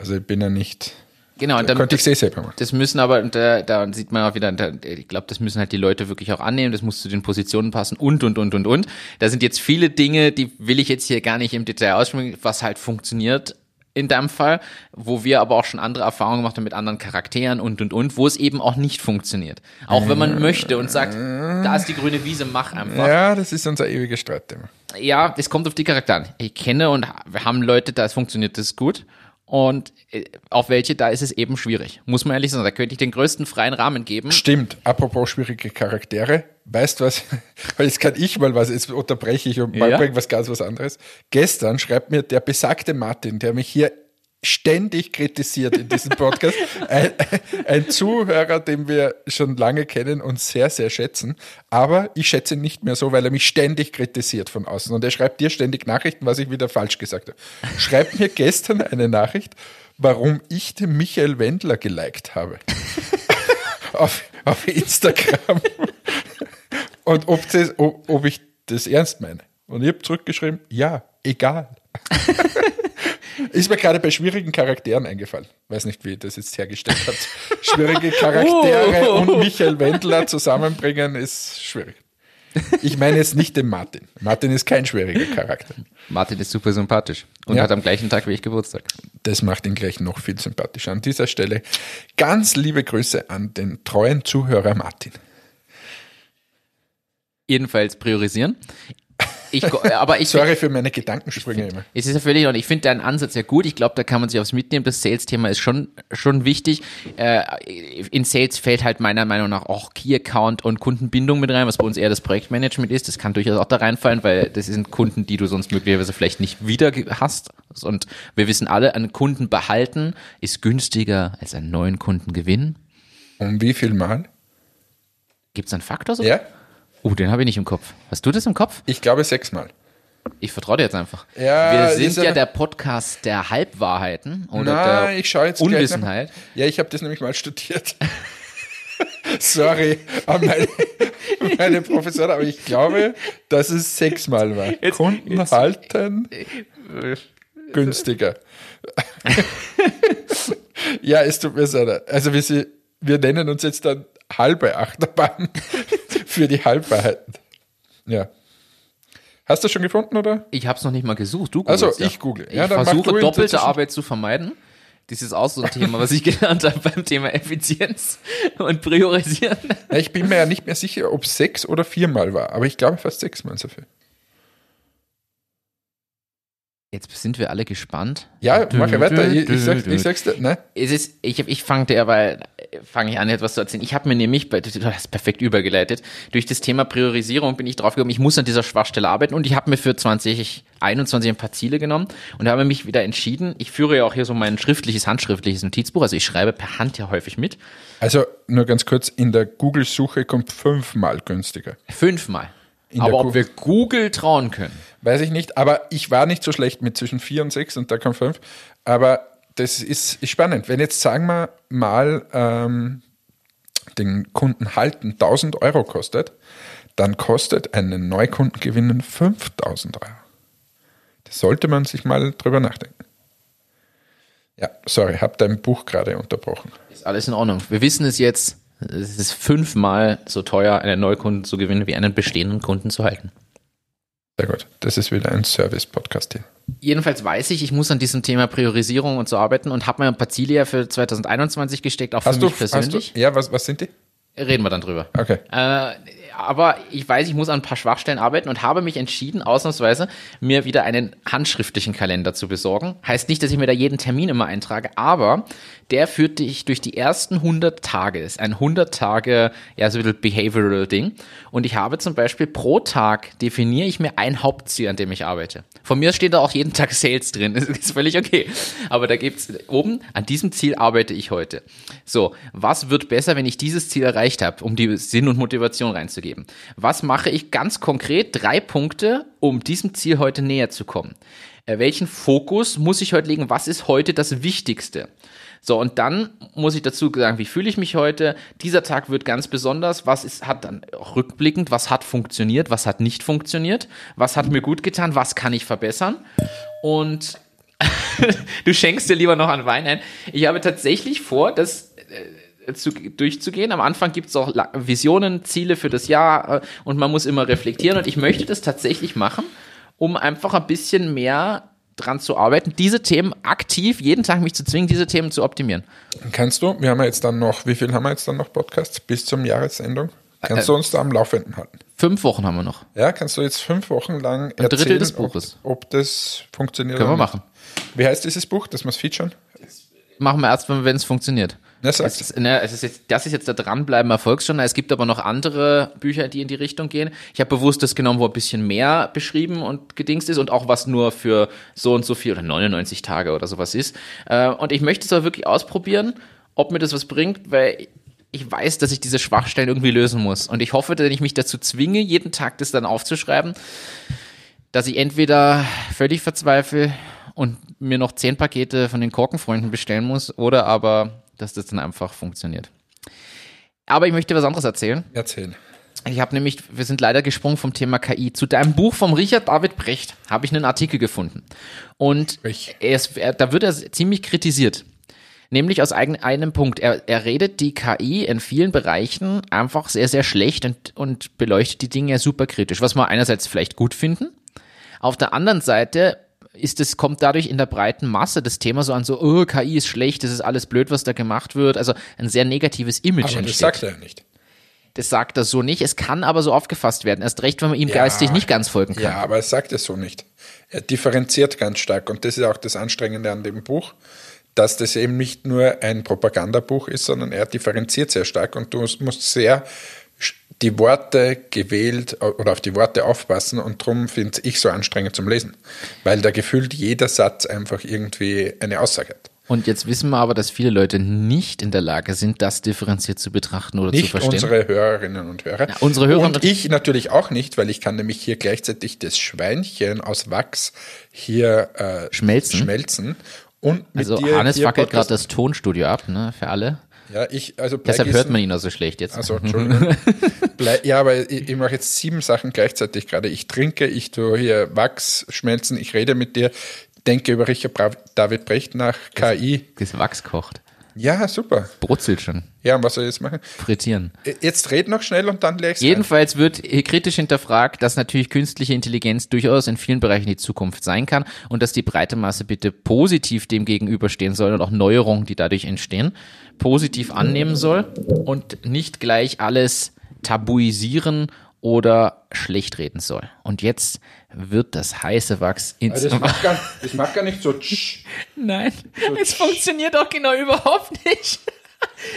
Also ich bin ja nicht. Genau, und dann, könnte ich es eh selber machen. Das müssen aber, und da, da sieht man auch wieder, da, ich glaube, das müssen halt die Leute wirklich auch annehmen, das muss zu den Positionen passen und, und, und, und, und. Da sind jetzt viele Dinge, die will ich jetzt hier gar nicht im Detail aussprechen, was halt funktioniert in deinem Fall, wo wir aber auch schon andere Erfahrungen gemacht haben mit anderen Charakteren und, und, und, wo es eben auch nicht funktioniert. Auch wenn man möchte und sagt, da ist die grüne Wiese, mach einfach. Ja, das ist unser ewiges Streitthema. Ja, es kommt auf die Charaktere an. Ich kenne und wir haben Leute, da funktioniert das gut. Und äh, auf welche, da ist es eben schwierig. Muss man ehrlich sagen, da könnte ich den größten freien Rahmen geben. Stimmt. Apropos schwierige Charaktere. Weißt du was? [LAUGHS] Jetzt kann ich mal was, jetzt unterbreche ich und mal Ja. bringe was ganz was anderes. Gestern schreibt mir der besagte Martin, der mich hier ständig kritisiert in diesem Podcast, ein, ein Zuhörer, den wir schon lange kennen und sehr, sehr schätzen. Aber ich schätze ihn nicht mehr so, weil er mich ständig kritisiert von außen. Und er schreibt dir ständig Nachrichten, was ich wieder falsch gesagt habe. Schreibt mir gestern eine Nachricht, warum ich den Michael Wendler geliked habe. auf, auf Instagram. Und ob, das, ob, ob ich das ernst meine. Und ich habe zurückgeschrieben, ja, egal. Ist mir gerade bei schwierigen Charakteren eingefallen. Weiß nicht, wie ich das jetzt hergestellt hat. Schwierige Charaktere und Michael Wendler zusammenbringen ist schwierig. Ich meine jetzt nicht den Martin. Martin ist kein schwieriger Charakter. Martin ist super sympathisch und Ja. hat am gleichen Tag wie ich Geburtstag. Das macht ihn gleich noch viel sympathischer. An dieser Stelle ganz liebe Grüße an den treuen Zuhörer Martin. Jedenfalls priorisieren. Ich, aber ich Sorry für meine Gedankensprünge immer. Es ist ja völlig, und ich finde deinen Ansatz ja gut. Ich glaube, da kann man sich aufs mitnehmen. Das Sales-Thema ist schon, schon wichtig. Äh, in Sales fällt halt meiner Meinung nach auch Key-Account und Kundenbindung mit rein, was bei uns eher das Projektmanagement ist. Das kann durchaus auch da reinfallen, weil das sind Kunden, die du sonst möglicherweise vielleicht nicht wieder hast. Und wir wissen alle, einen Kunden behalten ist günstiger als einen neuen Kunden gewinnen. Um wie viel Mal? Gibt es einen Faktor so? Ja, Oh, den habe ich nicht im Kopf. Hast du das im Kopf? ich glaube sechsmal. Ich vertraue dir jetzt einfach. Ja, wir sind ja der Podcast der Halbwahrheiten oder Na, der ich schaue jetzt Unwissenheit. Ja, ich habe das nämlich mal studiert. [LAUGHS] Sorry an meine, [LAUGHS] meine Professoren, aber ich glaube, dass es sechsmal war. Jetzt- Kunden jetzt- halten günstiger. [LAUGHS] ja, es tut mir so leid. Also wir, wir nennen uns jetzt dann halbe Achterbahn für die Halbwahrheiten. Ja. Hast du schon gefunden, oder? Ich habe es noch nicht mal gesucht. Du Also, ja. ich google. Ich Ja, mach versuche doppelte Arbeit zu vermeiden. Das ist auch so ein Thema, was ich [LAUGHS] gelernt habe beim Thema Effizienz und Priorisieren. Ich bin mir ja nicht mehr sicher, ob es sechs oder viermal war, aber ich glaube fast sechsmal so viel. Jetzt sind wir alle gespannt. Ja, mach ja weiter. Ich, ich, sag's, ich sag's dir, ne? Es ist, ich, ich fange derweil, fange ich an, etwas zu erzählen. Ich habe mir nämlich, bei, du hast perfekt übergeleitet, durch das Thema Priorisierung bin ich drauf gekommen, ich muss an dieser Schwachstelle arbeiten und ich habe mir für 2021 ein paar Ziele genommen und habe mich wieder entschieden, ich führe ja auch hier so mein schriftliches, handschriftliches Notizbuch, also ich schreibe per Hand ja häufig mit, Also nur ganz kurz, in der Google-Suche kommt fünfmal günstiger. fünfmal. Aber ob wir Google trauen können, Weiß ich nicht, aber ich war nicht so schlecht mit zwischen vier und sechs und da kommt fünf. Aber das ist, ist spannend. Wenn jetzt, sagen wir mal, ähm, den Kunden halten 1000 Euro kostet, dann kostet einen Neukunden gewinnen 5000 Euro. Das sollte man sich mal drüber nachdenken. Ja, sorry, hab dein Buch gerade unterbrochen. ist alles in Ordnung. Wir wissen es jetzt, es ist fünfmal so teuer, einen Neukunden zu gewinnen, wie einen bestehenden Kunden zu halten. Sehr gut. Das ist wieder ein Service-Podcast hier. Jedenfalls weiß ich, ich muss an diesem Thema Priorisierung und so arbeiten und habe mir ein paar Ziele ja für 2021 gesteckt, auch für Hast du, mich hast persönlich. du, ja, was, was sind die? Reden wir dann drüber. Okay. Äh, aber ich weiß, ich muss an ein paar Schwachstellen arbeiten und habe mich entschieden, ausnahmsweise mir wieder einen handschriftlichen Kalender zu besorgen. Heißt nicht, dass ich mir da jeden Termin immer eintrage, aber der führt dich durch die ersten 100 Tage. Ist ein 100 Tage, ja, so ein bisschen behavioral Ding. Und ich habe zum Beispiel pro Tag definiere ich mir ein Hauptziel, an dem ich arbeite. Von mir steht da auch jeden Tag Sales drin. [LAUGHS] Das ist völlig okay. Aber da gibt's oben, an diesem Ziel arbeite ich heute. So, was wird besser, wenn ich dieses Ziel erreicht habe, um die Sinn und Motivation reinzugeben? Was mache ich ganz konkret? Drei Punkte, um diesem Ziel heute näher zu kommen. Äh, welchen Fokus muss ich heute legen? Was ist heute das Wichtigste? So, und dann muss ich dazu sagen, wie fühle ich mich heute? Dieser Tag wird ganz besonders. Was ist, hat dann rückblickend, was hat funktioniert, was hat nicht funktioniert? Was hat mir gut getan? Was kann ich verbessern? Und [LAUGHS] du schenkst dir lieber noch an Wein ein. Ich habe tatsächlich vor, das äh, zu, durchzugehen. Am Anfang gibt es auch Visionen, Ziele für das Jahr äh, und man muss immer reflektieren. Und ich möchte das tatsächlich machen, um einfach ein bisschen mehr dran zu arbeiten, diese Themen aktiv jeden Tag mich zu zwingen, diese Themen zu optimieren. Kannst du, wir haben ja jetzt dann noch, wie viel haben wir jetzt dann noch Podcasts bis zum Jahresendung? Kannst Äh, du uns da am Laufenden halten? Fünf Wochen haben wir noch. Ja, kannst du jetzt fünf Wochen lang Ein Drittel des Buches. Ob, ob das funktioniert Können wir machen. Wie heißt dieses Buch, das wir featuren? Machen wir erst, wenn es funktioniert. Sag. Es ist, ne, es ist jetzt, das ist jetzt der Dranbleiben Erfolgsjournal. Es gibt aber noch andere Bücher, die in die Richtung gehen. Ich habe bewusst das genommen, wo ein bisschen mehr beschrieben und gedingst ist und auch was nur für so und so viel oder 99 Tage oder sowas ist. Äh, Und ich möchte es aber wirklich ausprobieren, ob mir das was bringt, weil ich weiß, dass ich diese Schwachstellen irgendwie lösen muss. Und ich hoffe, wenn ich mich dazu zwinge, jeden Tag das dann aufzuschreiben, dass ich entweder völlig verzweifle und mir noch zehn Pakete von den Korkenfreunden bestellen muss oder aber, dass das dann einfach funktioniert. Aber ich möchte was anderes erzählen. Erzähl. Ich habe nämlich, wir sind leider gesprungen vom Thema KI. Zu deinem Buch vom Richard David Brecht habe ich einen Artikel gefunden. Und ist, er, da wird er ziemlich kritisiert. Nämlich aus eigen, einem Punkt. Er, er redet die KI in vielen Bereichen einfach sehr, sehr schlecht und, und beleuchtet die Dinge super kritisch, was wir einerseits vielleicht gut finden. Auf der anderen Seite ist es, kommt dadurch in der breiten Masse das Thema so an, so, oh, KI ist schlecht, das ist alles blöd, was da gemacht wird. Also ein sehr negatives Image Aber das sagt er ja nicht. Das sagt er so nicht. Es kann aber so aufgefasst werden. Erst recht, wenn man ihm geistig nicht ganz folgen kann. Ja, aber er sagt es so nicht. Er differenziert ganz stark und das ist auch das Anstrengende an dem Buch, dass das eben nicht nur ein Propagandabuch ist, sondern er differenziert sehr stark und du musst sehr die Worte gewählt äh, oder auf die Worte aufpassen und darum finde ich so anstrengend zum Lesen, weil da gefühlt jeder Satz einfach irgendwie eine Aussage hat. Und jetzt wissen wir aber, dass viele Leute nicht in der Lage sind, das differenziert zu betrachten oder zu Nicht verstehen. unsere Hörerinnen und Hörer. Ja, unsere Hörer und ich natürlich auch nicht, weil ich kann nämlich hier gleichzeitig das Schweinchen aus Wachs hier äh, Schmelzen. schmelzen und mit also Hannes hier fackelt gerade das Tonstudio ab, ne, für alle. Ja, ich, also Deshalb Bleigießen- hört man ihn auch so schlecht jetzt. Also, Entschuldigung. [LAUGHS] Blei, ja, aber ich, ich mache jetzt sieben Sachen gleichzeitig gerade. Ich trinke, ich tue hier Wachs schmelzen, ich rede mit dir, denke über Richard David Brecht nach, KI. Das Wachs kocht. Ja, super. Brutzelt schon. Ja, und was soll ich jetzt machen? Frittieren. Jetzt red noch schnell und dann legst Jedenfalls wird hier kritisch hinterfragt, dass natürlich künstliche Intelligenz durchaus in vielen Bereichen die Zukunft sein kann und dass die breite Masse bitte positiv dem gegenüberstehen soll und auch Neuerungen, die dadurch entstehen, positiv annehmen soll und nicht gleich alles tabuisieren oder schlecht reden soll. Und jetzt wird das heiße Wachs ins... Das macht gar, das macht gar nicht so. tsch. [LAUGHS] Nein, es funktioniert doch genau überhaupt nicht. [LAUGHS]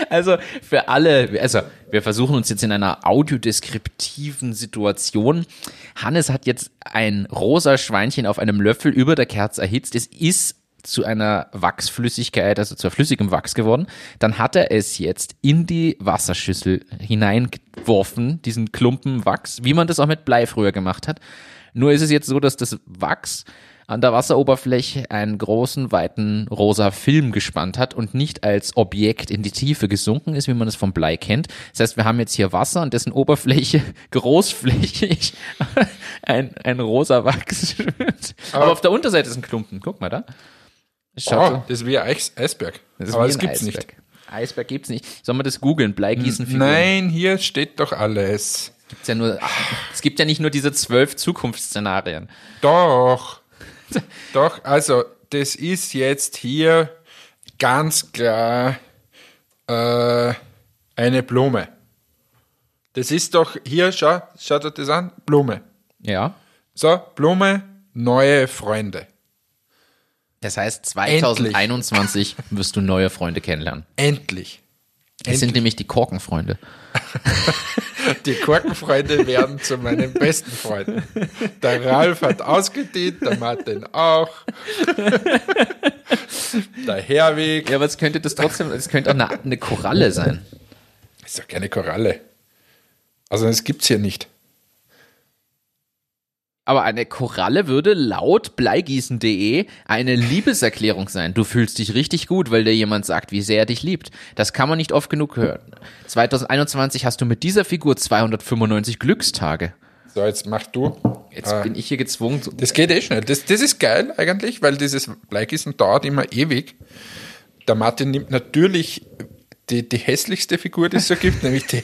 Also für alle, also wir versuchen uns jetzt in einer audiodeskriptiven Situation. Hannes hat jetzt ein rosa Schweinchen auf einem Löffel über der Kerze erhitzt. Es ist zu einer Wachsflüssigkeit, also zu flüssigem Wachs geworden. Dann hat er es jetzt in die Wasserschüssel hineingeworfen, diesen Klumpen Wachs, wie man das auch mit Blei früher gemacht hat. Nur ist es jetzt so, dass das Wachs an der Wasseroberfläche einen großen, weiten rosa Film gespannt hat und nicht als Objekt in die Tiefe gesunken ist, wie man es vom Blei kennt. Das heißt, wir haben jetzt hier Wasser und dessen Oberfläche [LAUGHS] großflächig [LAUGHS] ein, ein rosa Wachs schwimmt. Aber, auf der Unterseite ist ein Klumpen. Guck mal da. Schaut Oh, so. das ist wie ein Eis Eisberg. Das Aber das gibt's Eisberg. nicht. Eisberg gibt's nicht. Sollen wir das googeln? Bleigießenfiguren. Nein, hier steht doch alles. Gibt's ja nur, es gibt ja nicht nur diese zwölf Zukunftsszenarien. Doch. [LAUGHS] Doch, also das ist jetzt hier ganz klar äh, eine Blume. Das ist doch hier, schau, schaut euch das an, Blume. Ja. So, Blume, neue Freunde. Das heißt, 2021 wirst du neue Freunde kennenlernen. Endlich. Es sind nämlich die Korkenfreunde. [LAUGHS] Die Korkenfreunde werden zu meinen besten Freunden. Der Ralf hat ausgedient, der Martin auch. Der Herweg. Ja, aber es könnte das trotzdem, es könnte auch eine, eine Koralle sein. Ist doch keine Koralle. Also das gibt's hier nicht. Aber eine Koralle würde laut bleigießen.de eine Liebeserklärung sein. Du fühlst dich richtig gut, weil dir jemand sagt, wie sehr er dich liebt. Das kann man nicht oft genug hören. 2021 hast du mit dieser Figur 295 Glückstage. So, jetzt mach du. Jetzt Ah. bin ich hier gezwungen zu. Das geht eh schnell. Das, das ist geil eigentlich, weil dieses Bleigießen dauert immer ewig. Der Martin nimmt natürlich die, die hässlichste Figur, die es so gibt, [LAUGHS] nämlich die,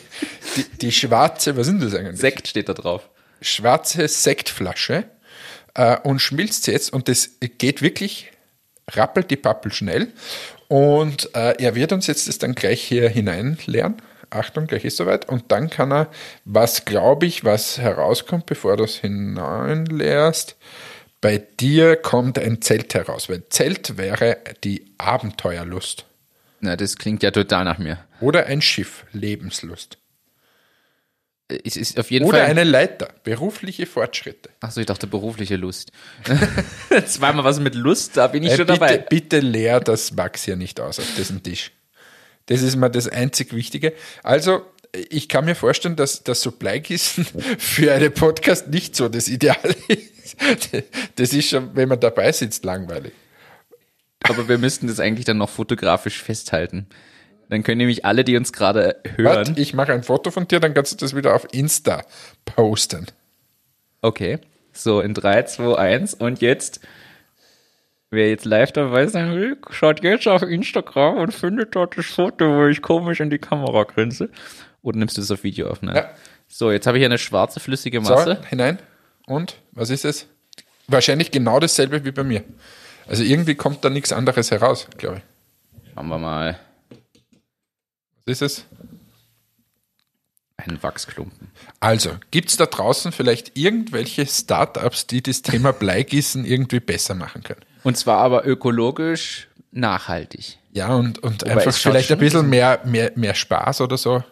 die, die schwarze, was denn das eigentlich? Sekt steht da drauf. Schwarze Sektflasche äh, und schmilzt sie jetzt und das geht wirklich rappelt die Pappel schnell und äh, er wird uns jetzt das dann gleich hier hineinleeren. Achtung, gleich ist soweit. Und dann kann er, was glaube ich, was herauskommt, bevor du es hineinleerst, bei dir kommt ein Zelt heraus, weil Zelt wäre die Abenteuerlust. Na, das klingt ja total nach mir. Oder ein Schiff, Lebenslust. Es ist auf jeden Oder Fall. eine Leiter, berufliche Fortschritte. Achso, ich dachte berufliche Lust. [LAUGHS] [LAUGHS] Zweimal was mit Lust, da bin ich Äh, schon bitte, dabei. bitte leer das Wachs hier nicht aus auf diesen Tisch. Das ist mal das einzig Wichtige. Also, ich kann mir vorstellen, dass das so Bleigießen [LAUGHS] für einen Podcast nicht so das Ideal ist. Das ist schon, wenn man dabei sitzt, langweilig. Aber wir müssten das eigentlich dann noch fotografisch festhalten. Dann können nämlich alle, die uns gerade hören. Warte, ich mache ein Foto von dir, dann kannst du das wieder auf Insta posten. Okay. So, in 3, 2, 1 und jetzt, wer jetzt live dabei sein will, schaut jetzt auf Instagram und findet dort das Foto, wo ich komisch in die Kamera grinse. Oder nimmst du das auf Video auf? Nein. Ja. So, jetzt habe ich hier eine schwarze, flüssige So, Masse. hinein. Und, was ist es? Wahrscheinlich genau dasselbe wie bei mir. Also irgendwie kommt da nichts anderes heraus, glaube ich. Schauen wir mal. Ist es? Ein Wachsklumpen. Also, gibt es da draußen vielleicht irgendwelche Startups, die das Thema Bleigießen irgendwie besser machen können? Und zwar aber ökologisch nachhaltig. Ja, und, und Wobei, einfach vielleicht ein bisschen mehr, mehr, mehr Spaß oder so.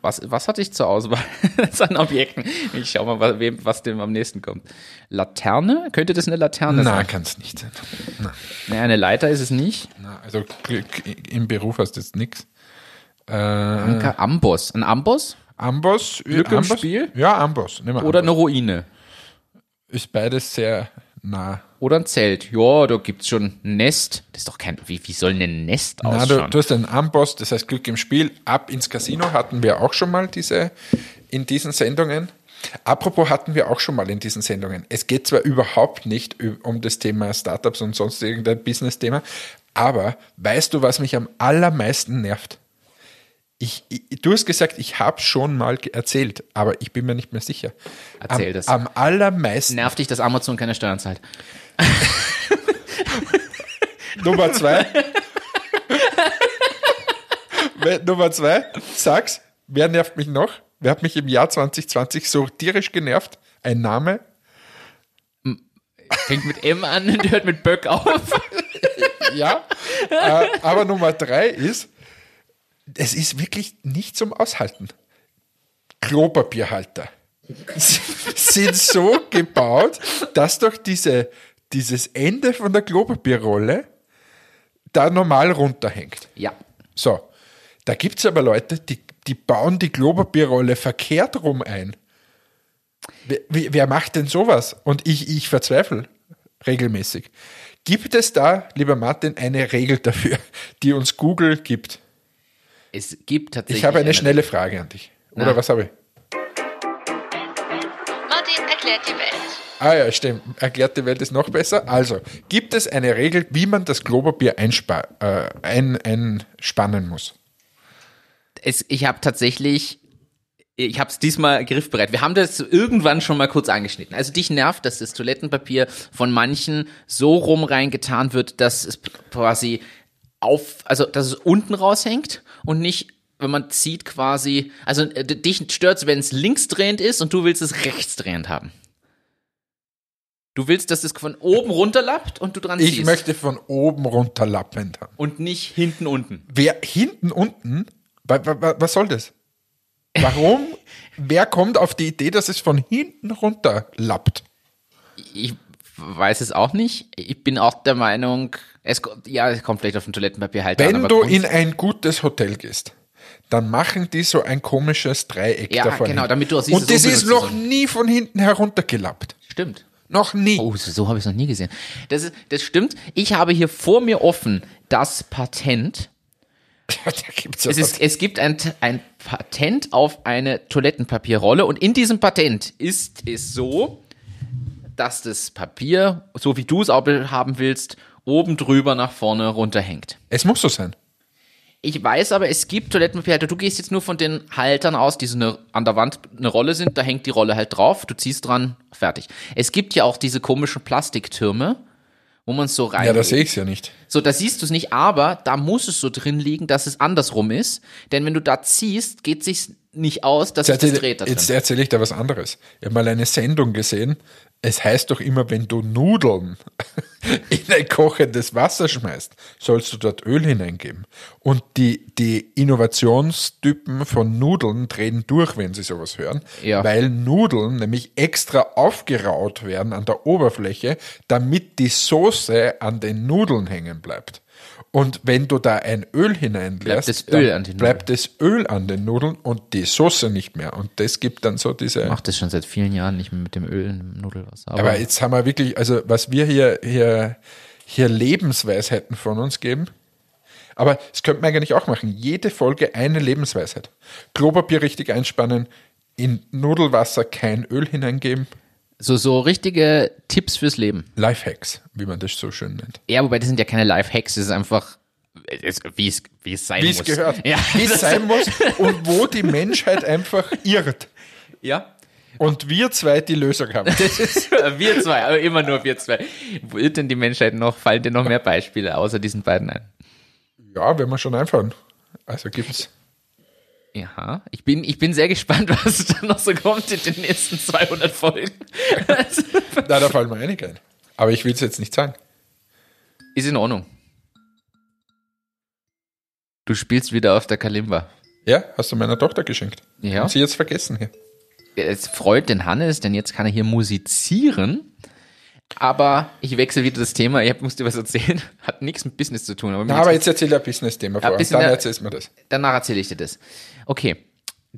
Was, was hatte ich zur Auswahl [LAUGHS] an Objekten? Ich schau mal, was, wem, was dem am nächsten kommt. Laterne? Könnte das eine Laterne sein? kann es nicht sein. Na, Naja, eine Leiter ist es nicht. na, also im Beruf hast du jetzt nichts. Äh, Anker, Amboss. Ein Amboss? Amboss. Glück im Amboss? Spiel? Ja, Amboss. Nehmen wir Oder Amboss. eine Ruine? Ist beides sehr nah. Oder ein Zelt? Ja, da gibt's schon ein Nest. Das ist doch kein, wie, wie soll ein Nest Na, du, ausschauen? du hast einen Amboss, das heißt Glück im Spiel. Ab ins Casino hatten wir auch schon mal diese in diesen Sendungen. Apropos hatten wir auch schon mal in diesen Sendungen. Es geht zwar überhaupt nicht um das Thema Startups und sonst irgendein Business-Thema, aber weißt du, was mich am allermeisten nervt? Ich, ich, du hast gesagt, ich habe schon mal erzählt, aber ich bin mir nicht mehr sicher. Erzähl am, das. Am allermeisten. Nervt dich, dass Amazon keine Steuern zahlt? [LAUGHS] Nummer zwei. We- Nummer zwei, sag's, wer nervt mich noch? Wer hat mich im Jahr 2020 so tierisch genervt? Ein Name? Fängt mit M an und hört mit Böck auf. [LAUGHS] Ja. äh, aber Nummer drei ist, es ist wirklich nicht zum Aushalten. Klopapierhalter [LAUGHS] sind so gebaut, dass doch diese, dieses Ende von der Klopapierrolle da normal runterhängt. Ja. So, da gibt es aber Leute, die, die bauen die Klopapierrolle verkehrt rum ein. Wer, wer wer macht denn sowas? Und ich, ich verzweifle regelmäßig. Gibt es da, lieber Martin, eine Regel dafür, die uns Google gibt? Es gibt tatsächlich. Ich habe eine schnelle Frage an dich. Oder Na. was habe ich? Martin erklärt die Welt. Ah ja, stimmt. Erklärt die Welt ist noch besser. Also, gibt es eine Regel, wie man das Klopapier einspa äh, ein, einspannen muss? es, ich habe tatsächlich, ich habe es diesmal griffbereit. Wir haben das irgendwann schon mal kurz angeschnitten. Also dich nervt, dass das Toilettenpapier von manchen so rum reingetan wird, dass es quasi auf, also dass es unten raushängt und nicht wenn man zieht quasi, also äh, dich stört wenn es linksdrehend ist und du willst es rechtsdrehend haben. Du willst, dass es von oben runterlappt und du dran Ich ziehst. möchte von oben runter lappend haben. und nicht hinten unten. Wer hinten unten, wa, wa, wa, was soll das? Warum? [LAUGHS] Wer kommt auf die Idee, dass es von hinten runter lappt? Ich weiß es auch nicht. Ich bin auch der Meinung, es kommt, ja, es kommt vielleicht auf den Toilettenpapierhalter an, Wenn aber du in ein gutes Hotel gehst, dann machen die so ein komisches Dreieck Ja, davon. genau, hin. damit du auch siehst, Und das ist noch unbenutzt nie von hinten heruntergelappt. Stimmt. Noch nie. Oh, so, so habe ich es noch nie gesehen. Das, ist, das stimmt. Ich habe hier vor mir offen das Patent. [LAUGHS] da gibt's ja Es, ist, es gibt ein, ein Patent auf eine Toilettenpapierrolle und in diesem Patent ist es so, dass das Papier, so wie du es auch haben willst, oben drüber nach vorne runterhängt. es muss so sein. Ich weiß aber, es gibt Toilettenpapierhalter. Du gehst jetzt nur von den Haltern aus, die so eine, an der Wand eine Rolle sind. Da hängt die Rolle halt drauf. Du ziehst dran, fertig. Es gibt ja auch diese komischen Plastiktürme, wo man so rein. Ja, da sehe ich es ja nicht. So, da siehst du es nicht, aber da muss es so drin liegen, dass es andersrum ist. Denn wenn du da ziehst, geht sich's nicht aus, dass sich Jetzt, das dreht da jetzt erzähle ich dir was anderes. Ich habe mal eine Sendung gesehen. Es heißt doch immer, wenn du Nudeln [LAUGHS] in ein kochendes Wasser schmeißt, sollst du dort Öl hineingeben. Und die, die Innovationstypen von Nudeln drehen durch, wenn sie sowas hören, Ja. weil Nudeln nämlich extra aufgeraut werden an der Oberfläche, damit die Soße an den Nudeln hängen bleibt. Und wenn du da ein Öl hineinlässt, Bleibt das Öl an den bleibt das Öl an den Nudeln und die Soße nicht mehr. Und das gibt dann so diese. Ich mach das schon seit vielen Jahren nicht mehr mit dem Öl im Nudelwasser. Aber, Aber jetzt haben wir wirklich, also was wir hier, hier, hier Lebensweisheiten von uns geben. Aber das könnte man eigentlich auch machen. Jede Folge eine Lebensweisheit. Klopapier richtig einspannen, in Nudelwasser kein Öl hineingeben. So, so richtige Tipps fürs Leben. Lifehacks, wie man das so schön nennt. Ja, wobei das sind ja keine Live-Hacks, das ist einfach, es- wie es, wie es sein Wie muss. es gehört. Ja, Wie es sein muss und wo die Menschheit einfach irrt. ja. Und wir zwei die Lösung haben. Das ist wir zwei, aber immer nur wir zwei. Wo irrt denn die Menschheit noch? Fallen dir noch mehr Beispiele außer diesen beiden ein? Ja, wenn wir schon einfahren. Also gibt's. Ja, ich bin, ich bin sehr gespannt, [LAUGHS] was da noch so kommt in den nächsten 200 Folgen. [LAUGHS] Na, da fallen mir einige ein. Aber ich will es jetzt nicht sagen. ist in Ordnung. Du spielst wieder auf der Kalimba. Ja, hast du meiner Tochter geschenkt. Ja. Hat sie jetzt vergessen hier. Es freut den Hannes, denn jetzt kann er hier musizieren. Aber ich wechsle wieder das Thema. Ich muss dir was erzählen. [LAUGHS] Hat nichts mit Business zu tun. Aber, Na, aber jetzt erzähl ein Business-Thema vor. bisschen Dann erzählst du mir das. danach erzähle ich dir das. Okay.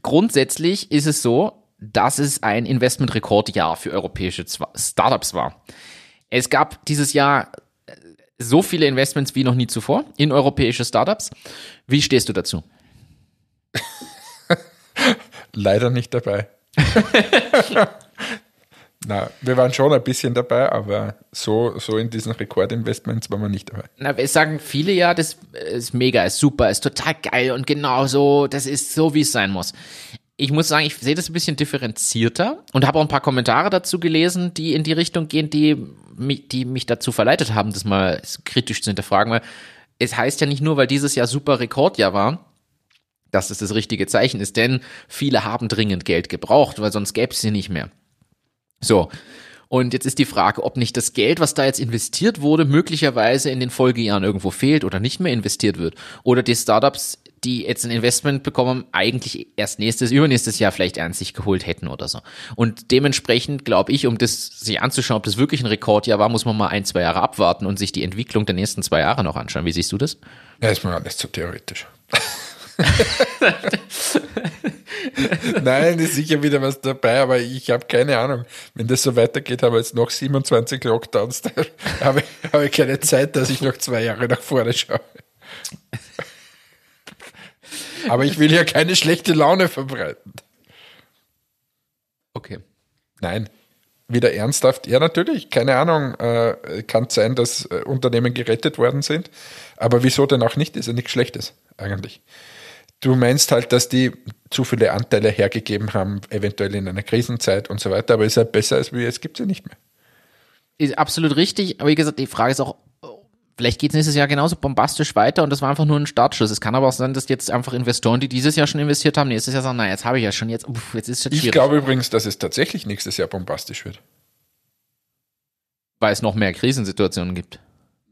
Grundsätzlich ist es so, dass es ein Investmentrekordjahr für europäische Startups war. Es gab dieses Jahr äh, so viele Investments wie noch nie zuvor in europäische Startups. Wie stehst du dazu? [LAUGHS] Leider nicht dabei. [LAUGHS] Na, wir waren schon ein bisschen dabei, aber so, so in diesen Rekordinvestments waren wir nicht dabei. Na, es sagen viele ja, das ist mega, ist super, ist total geil und genau so, das ist so, wie es sein muss. Ich muss sagen, ich sehe das ein bisschen differenzierter und habe auch ein paar Kommentare dazu gelesen, die in die Richtung gehen, die mich, die mich dazu verleitet haben, das mal kritisch zu hinterfragen, weil es heißt ja nicht nur, weil dieses Jahr super Rekordjahr war, dass es das richtige Zeichen ist, denn viele haben dringend Geld gebraucht, weil sonst gäbe es sie nicht mehr. So. Und jetzt ist die Frage, ob nicht das Geld, was da jetzt investiert wurde, möglicherweise in den Folgejahren irgendwo fehlt oder nicht mehr investiert wird. Oder die Startups, die jetzt ein Investment bekommen, eigentlich erst nächstes, übernächstes Jahr vielleicht ernst sich geholt hätten oder so. Und dementsprechend glaube ich, um das sich anzuschauen, ob das wirklich ein Rekordjahr war, muss man mal ein, zwei Jahre abwarten und sich die Entwicklung der nächsten zwei Jahre noch anschauen. Wie siehst du das? Ja, ist mir alles zu theoretisch. [LAUGHS] Nein, ist sicher wieder was dabei, aber ich habe keine Ahnung. Wenn das so weitergeht, haben wir jetzt noch 27 Lockdowns, da [LAUGHS] habe ich, habe ich keine Zeit, dass ich noch zwei Jahre nach vorne schaue. Aber ich will ja keine schlechte Laune verbreiten. Okay. Nein. Wieder ernsthaft? Ja, natürlich. Keine Ahnung. Äh, kann sein, dass äh, Unternehmen gerettet worden sind. Aber wieso denn auch nicht? Ist ja nichts Schlechtes, eigentlich. Du meinst halt, dass die zu viele Anteile hergegeben haben, eventuell in einer Krisenzeit und so weiter. Aber ist ja besser, als wie es gibt sie nicht mehr. Ist absolut richtig, aber wie gesagt, die Frage ist auch, Vielleicht geht es nächstes Jahr genauso bombastisch weiter und das war einfach nur ein Startschuss. Es kann aber auch sein, dass jetzt einfach Investoren, die dieses Jahr schon investiert haben, nächstes Jahr sagen, na, jetzt habe ich ja schon, jetzt, uff, jetzt ist es jetzt Ich schwierig, glaube übrigens, dass es tatsächlich nächstes Jahr bombastisch wird. weil es noch mehr Krisensituationen gibt.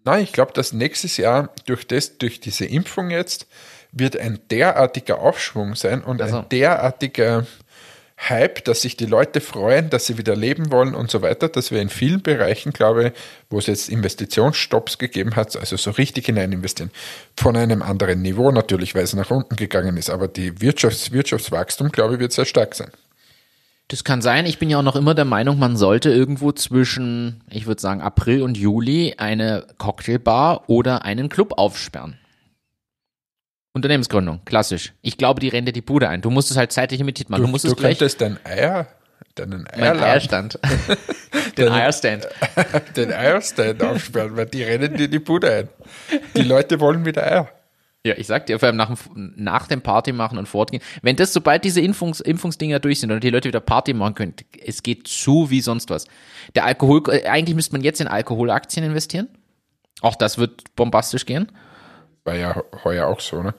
Nein, ich glaube, dass nächstes Jahr durch das, durch diese Impfung jetzt, wird ein derartiger Aufschwung sein und Also. ein derartiger Hype, dass sich die Leute freuen, dass sie wieder leben wollen und so weiter, dass wir in vielen Bereichen, glaube ich, wo es jetzt Investitionsstopps gegeben hat, also so richtig hinein investieren, von einem anderen Niveau natürlich, weil es nach unten gegangen ist, aber die Wirtschafts Wirtschaftswachstum, glaube ich, wird sehr stark sein. Das kann sein. Ich bin ja auch noch immer der Meinung, man sollte irgendwo zwischen, ich würde sagen, April und Juli eine Cocktailbar oder einen Club aufsperren. Unternehmensgründung, klassisch. Ich glaube, die rennt dir die Bude ein. Du musst es halt zeitlich limitiert machen. Du, Du, musst du es gleich. könntest dein Eier, deinen Eierladen, Eierstand. [LAUGHS] Den Eierstand. [LAUGHS] den Eierstand aufsperren, weil die rennen dir die Bude ein. Die Leute wollen wieder Eier. Ja, ich sag dir, vor allem nach, dem- nach dem Party machen und fortgehen. Wenn das, sobald diese Impfungs, Impfungsdinger durch sind und die Leute wieder Party machen können, es geht zu wie sonst was. Der Alkohol, äh, eigentlich müsste man jetzt in Alkoholaktien investieren. Auch das wird bombastisch gehen. War ja heuer auch so, ne?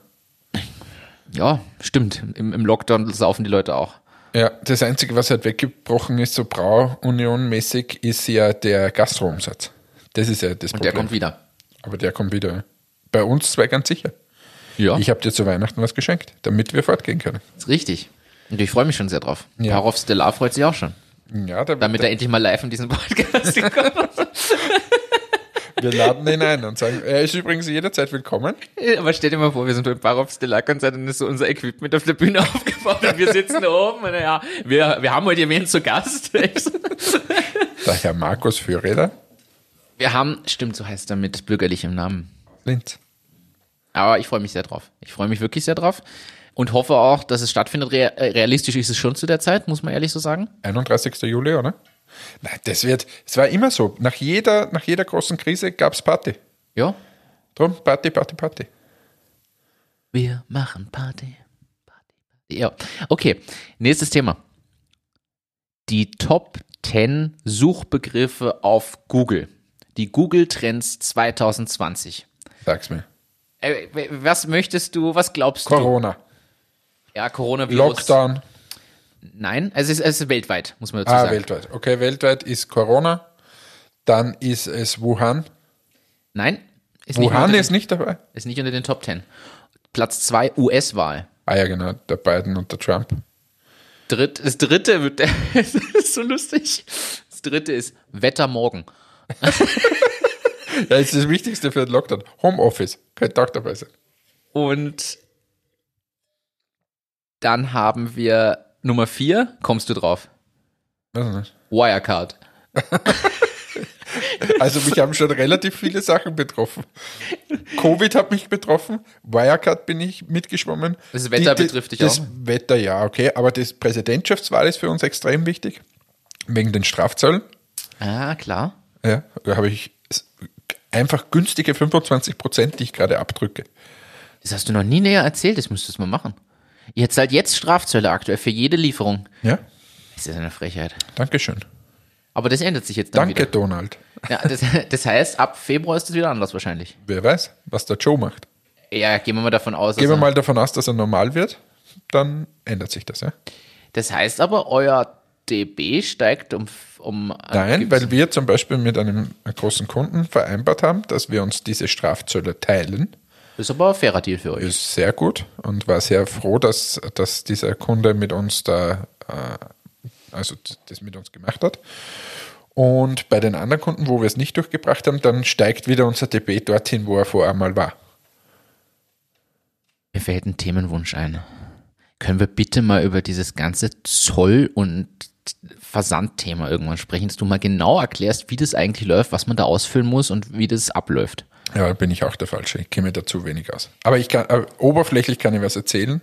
Ja, stimmt. Im, im Lockdown saufen die Leute auch. Ja, das Einzige, was halt weggebrochen ist, so Brauunion-mäßig, ist ja der Gastroumsatz. Das ist ja das Und Problem. der kommt wieder. Aber der kommt wieder. Bei uns zwei ganz sicher. Ja, Ich habe dir zu Weihnachten was geschenkt, damit wir fortgehen können. ist richtig. Und ich freue mich schon sehr drauf. Ja. Parov Stellar freut sich auch schon. Ja, da, Damit da, er endlich mal live in diesen Podcast [LAUGHS] kommt. Wir laden ihn ein und sagen, er ist übrigens jederzeit willkommen. Aber stell dir mal vor, wir sind beim Parov Stellar Konzert und ist so unser Equipment auf der Bühne [LAUGHS] aufgebaut und wir sitzen da oben und ja, wir, wir haben heute jemanden zu Gast. [LAUGHS] Der Herr Markus Fürreder, Wir haben, stimmt, so heißt er mit bürgerlichem Namen. Linz. Aber ich freue mich sehr drauf. Ich freue mich wirklich sehr drauf und hoffe auch, dass es stattfindet. Äh, realistisch ist es schon zu der Zeit, muss man ehrlich so sagen. 31. Juli, oder? Nein, das wird, es war immer so. Nach jeder, nach jeder großen Krise gab es Party. Ja. Drum, Party, Party, Party. Wir machen Party. Party, Party. Ja. Okay, nächstes Thema. Die Top 10 Suchbegriffe auf Google. Die Google Trends 2020. Sag's mir. Äh, was möchtest du, was glaubst Corona, du? Ja, Coronavirus. Lockdown. Nein, es ist, es ist weltweit, muss man dazu Ah, sagen. weltweit. Okay, weltweit ist Corona. Dann ist es Wuhan. Nein, ist nicht, Wuhan unter ist den, nicht dabei. ist nicht unter den Top 10. Platz 2 US-Wahl. Ah ja, genau, der Biden und der Trump. Dritt, das dritte wird, [LAUGHS] das ist so lustig. Das dritte ist Wetter morgen. Ja, ist das Wichtigste für den Lockdown. Homeoffice. Könnte auch dabei sein. Und dann haben wir Nummer 4. Kommst du drauf? Wirecard. [LAUGHS] Also mich haben schon relativ viele Sachen betroffen. Covid hat mich betroffen, Wirecard bin ich mitgeschwommen. Das Wetter betrifft dich das auch? Wetter, ja, okay, aber das Präsidentschaftswahl ist für uns extrem wichtig, wegen den Strafzöllen. Ah, klar. Ja, da habe ich einfach günstige 25 Prozent, die ich gerade abdrücke. Das hast du noch nie näher erzählt, das müsstest du mal machen. Ihr zahlt jetzt Strafzölle aktuell für jede Lieferung. Ja, Das ist eine Frechheit. Dankeschön. Aber das ändert sich jetzt dann Danke, wieder. Donald. Ja, das, [LAUGHS] das heißt, ab Februar ist es wieder anders wahrscheinlich. Wer weiß, was der Joe macht. Ja, gehen wir mal davon aus. Gehen wir mal davon aus, dass er normal wird, dann ändert sich das, ja? Das heißt aber, euer DB steigt um. um Nein, weil wir zum Beispiel mit einem großen Kunden vereinbart haben, dass wir uns diese Strafzölle teilen. Das ist aber ein fairer Deal für euch. Ist sehr gut und war sehr froh, dass, dass dieser Kunde mit uns da, äh, also das mit uns gemacht hat. Und bei den anderen Kunden, wo wir es nicht durchgebracht haben, dann steigt wieder unser DB dorthin, wo er vorher mal war. Mir fällt ein Themenwunsch ein. Können wir bitte mal über dieses ganze Zoll- und Versandthema irgendwann sprechen, dass du mal genau erklärst, wie das eigentlich läuft, was man da ausfüllen muss und wie das abläuft. Ja, da bin ich auch der Falsche. Ich kenne mir dazu wenig aus. Aber ich kann, äh, oberflächlich kann ich was erzählen,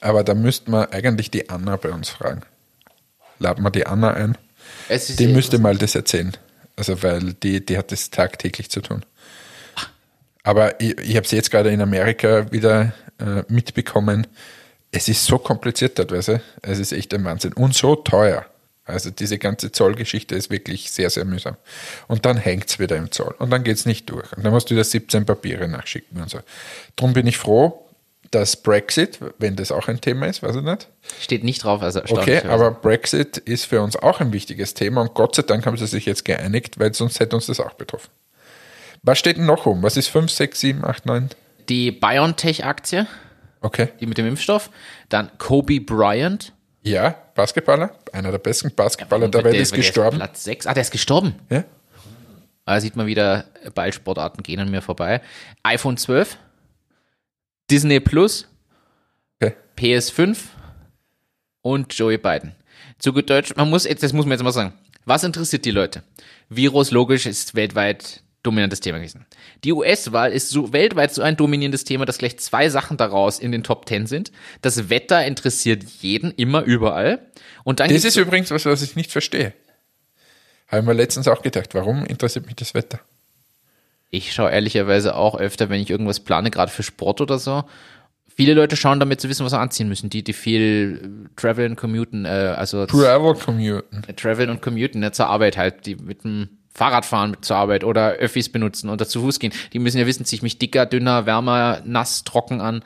aber da müsste man eigentlich die Anna bei uns fragen. Laden wir die Anna ein. Die ja- müsste mal das erzählen. Also, weil die, die hat das tagtäglich zu tun. Aber ich, ich habe es jetzt gerade in Amerika wieder äh, mitbekommen. Es ist so kompliziert dort, weißt du? Es ist echt ein Wahnsinn. Und so teuer. Also diese ganze Zollgeschichte ist wirklich sehr, sehr mühsam. Und dann hängt's wieder im Zoll und dann geht's nicht durch. Und dann musst du wieder 17 Papiere nachschicken und so. Drum bin ich froh, dass Brexit, wenn das auch ein Thema ist, weiß ich nicht. Steht nicht drauf, also Okay, erstaunlicherweise. aber Brexit ist für uns auch ein wichtiges Thema und Gott sei Dank haben sie sich jetzt geeinigt, weil sonst hätte uns das auch betroffen. Was steht denn noch um? Was ist 5, 6, 7, 8, 9? Die BioNTech-Aktie, Okay. die mit dem Impfstoff. Dann Kobe Bryant. Ja, Basketballer, einer der besten Basketballer der Welt ist der gestorben. Platz 6. Ah, der ist gestorben. Ja? Da sieht man wieder, Ballsportarten gehen an mir vorbei. iPhone 12, Disney Plus, Okay. PS5 und Joey Biden. Zu gut Deutsch, man muss jetzt, das muss man jetzt mal sagen. Was interessiert die Leute? Virus, logisch, ist weltweit dominantes Thema gewesen. Die US-Wahl ist so weltweit so ein dominierendes Thema, dass gleich zwei Sachen daraus in den Top 10 sind. Das Wetter interessiert jeden, immer, überall. Und dann Das ist übrigens was, was ich nicht verstehe. Habe ich mir letztens auch gedacht, warum interessiert mich das Wetter? Ich schaue ehrlicherweise auch öfter, wenn ich irgendwas plane, gerade für Sport oder so. Viele Leute schauen, damit zu wissen, was sie anziehen müssen. Die, die viel äh, traveln, commuten, äh, also Travel Commuten. traveln und commuten ne, zur Arbeit halt, die mit dem Fahrrad fahren mit zur Arbeit oder Öffis benutzen oder zu Fuß gehen. Die müssen ja wissen, ziehe ich mich dicker, dünner, wärmer, nass, trocken an.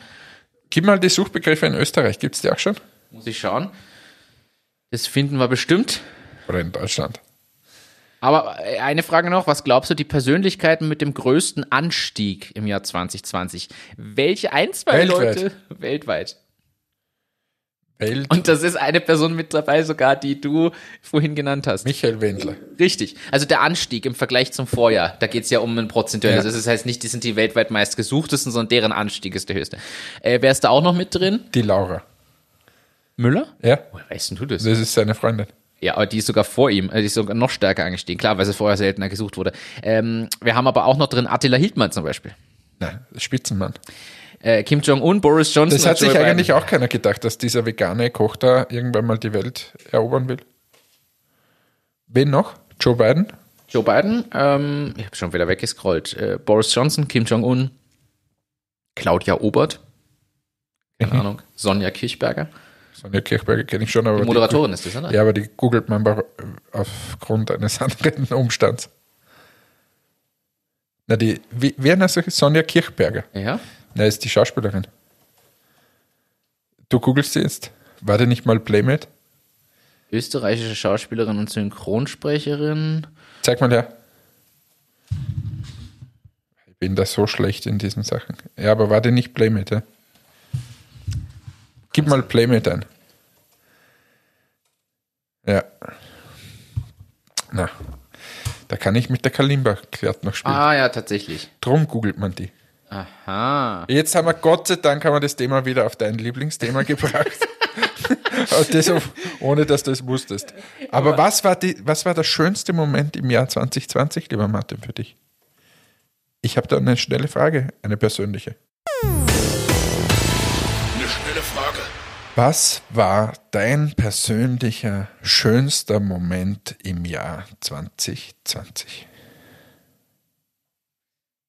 Gib mal die Suchbegriffe in Österreich. Gibt es die auch schon? Muss ich schauen. Das finden wir bestimmt. Oder in Deutschland? Aber äh, eine Frage noch, was glaubst du, die Persönlichkeiten mit dem größten Anstieg im Jahr 2020? Welche ein, zwei Weltweit. Leute weltweit? Welt. Und das ist eine Person mit dabei sogar, die du vorhin genannt hast. Michael Wendler. Richtig. Also der Anstieg im Vergleich zum Vorjahr, da geht's ja um ein prozentuelles. Ja. Das heißt nicht, die sind die weltweit meistgesuchtesten, sondern deren Anstieg ist der höchste. Äh, wer ist da auch noch mit drin? Die Laura. Müller? Ja, Woher weißt denn du das? das ist seine Freundin. Ja, aber die ist sogar vor ihm, äh, die ist sogar noch stärker angestiegen. Klar, weil sie vorher seltener gesucht wurde. Ähm, wir haben aber auch noch drin Attila Hildmann zum Beispiel. Nein, Spitzenmann. Äh, Kim Jong-un, Boris Johnson. Das hat und Joe sich eigentlich Biden. auch keiner gedacht, dass dieser vegane Koch da irgendwann mal die Welt erobern will. Wen noch? Joe Biden? Joe Biden, ähm, ich habe schon wieder weggescrollt. Äh, Boris Johnson, Kim Jong-un, Claudia Obert, keine Mhm. Ahnung, Sonja Kirchberger. Sonja Kirchberger kenne ich schon, aber Die die- Moderatorin ist das, oder? Ja, aber die googelt man aufgrund eines [LAUGHS] anderen Umstands. Na, die, wie, wer nennt sich Sonja Kirchberger? Ja. Na, ist die Schauspielerin. Du googelst sie jetzt. War die nicht mal Playmate? Österreichische Schauspielerin und Synchronsprecherin. Zeig mal her. Ich bin da so schlecht in diesen Sachen. Ja, aber war die nicht Playmate? Ja? Gib mal Playmate ein. Ja. Na, da kann ich mit der Kalimba glatt noch spielen. Ah ja, tatsächlich. Drum googelt man die. Aha. Jetzt haben wir Gott sei Dank haben wir das Thema wieder auf dein Lieblingsthema [LAUGHS] gebracht. Das, ohne dass du es wusstest. Aber was war, die, was war der schönste Moment im Jahr 2020, lieber Martin, für dich? Ich habe da eine schnelle Frage, eine persönliche. Eine schnelle Frage. Was war dein persönlicher schönster Moment im Jahr 2020?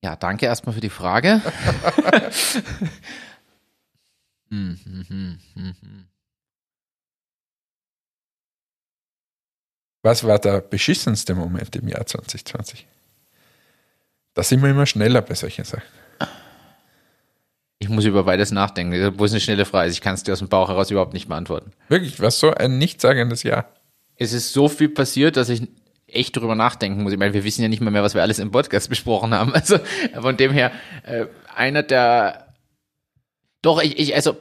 Ja, danke erstmal für die Frage. Hm, hm, hm, hm, hm. Was war der beschissenste Moment im Jahr 2020? Da sind wir immer schneller bei solchen Sachen. Ich muss über beides nachdenken. Wo ist eine schnelle Frage? Ich kann es dir aus dem Bauch heraus überhaupt nicht beantworten. Wirklich, was so ein nichtssagendes Jahr. Es ist so viel passiert, dass ich echt drüber nachdenken muss. Ich meine, wir wissen ja nicht mal mehr, was wir alles im Podcast [LAUGHS] besprochen haben. Also von dem her, äh, einer der doch, ich, ich, also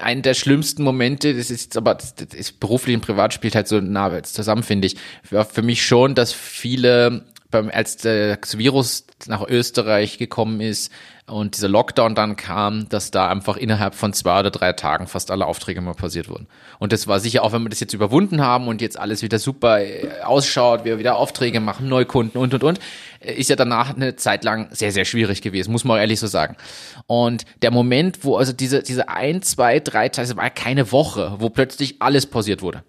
einen der schlimmsten Momente, das ist aber das, das ist beruflich und privat spielt halt so nah zusammen, finde ich. War für mich schon, dass viele beim, als das Virus nach Österreich gekommen ist und dieser Lockdown dann kam, dass da einfach innerhalb von zwei oder drei Tagen fast alle Aufträge mal pausiert wurden. Und das war sicher, auch wenn wir das jetzt überwunden haben und jetzt alles wieder super äh, ausschaut, wir wieder Aufträge machen, Neukunden und, und, und, äh, ist ja danach eine Zeit lang sehr, sehr schwierig gewesen, muss man ehrlich so sagen. Und der Moment, wo also diese, diese ein, zwei, drei Tage, es war keine Woche, wo plötzlich alles pausiert wurde.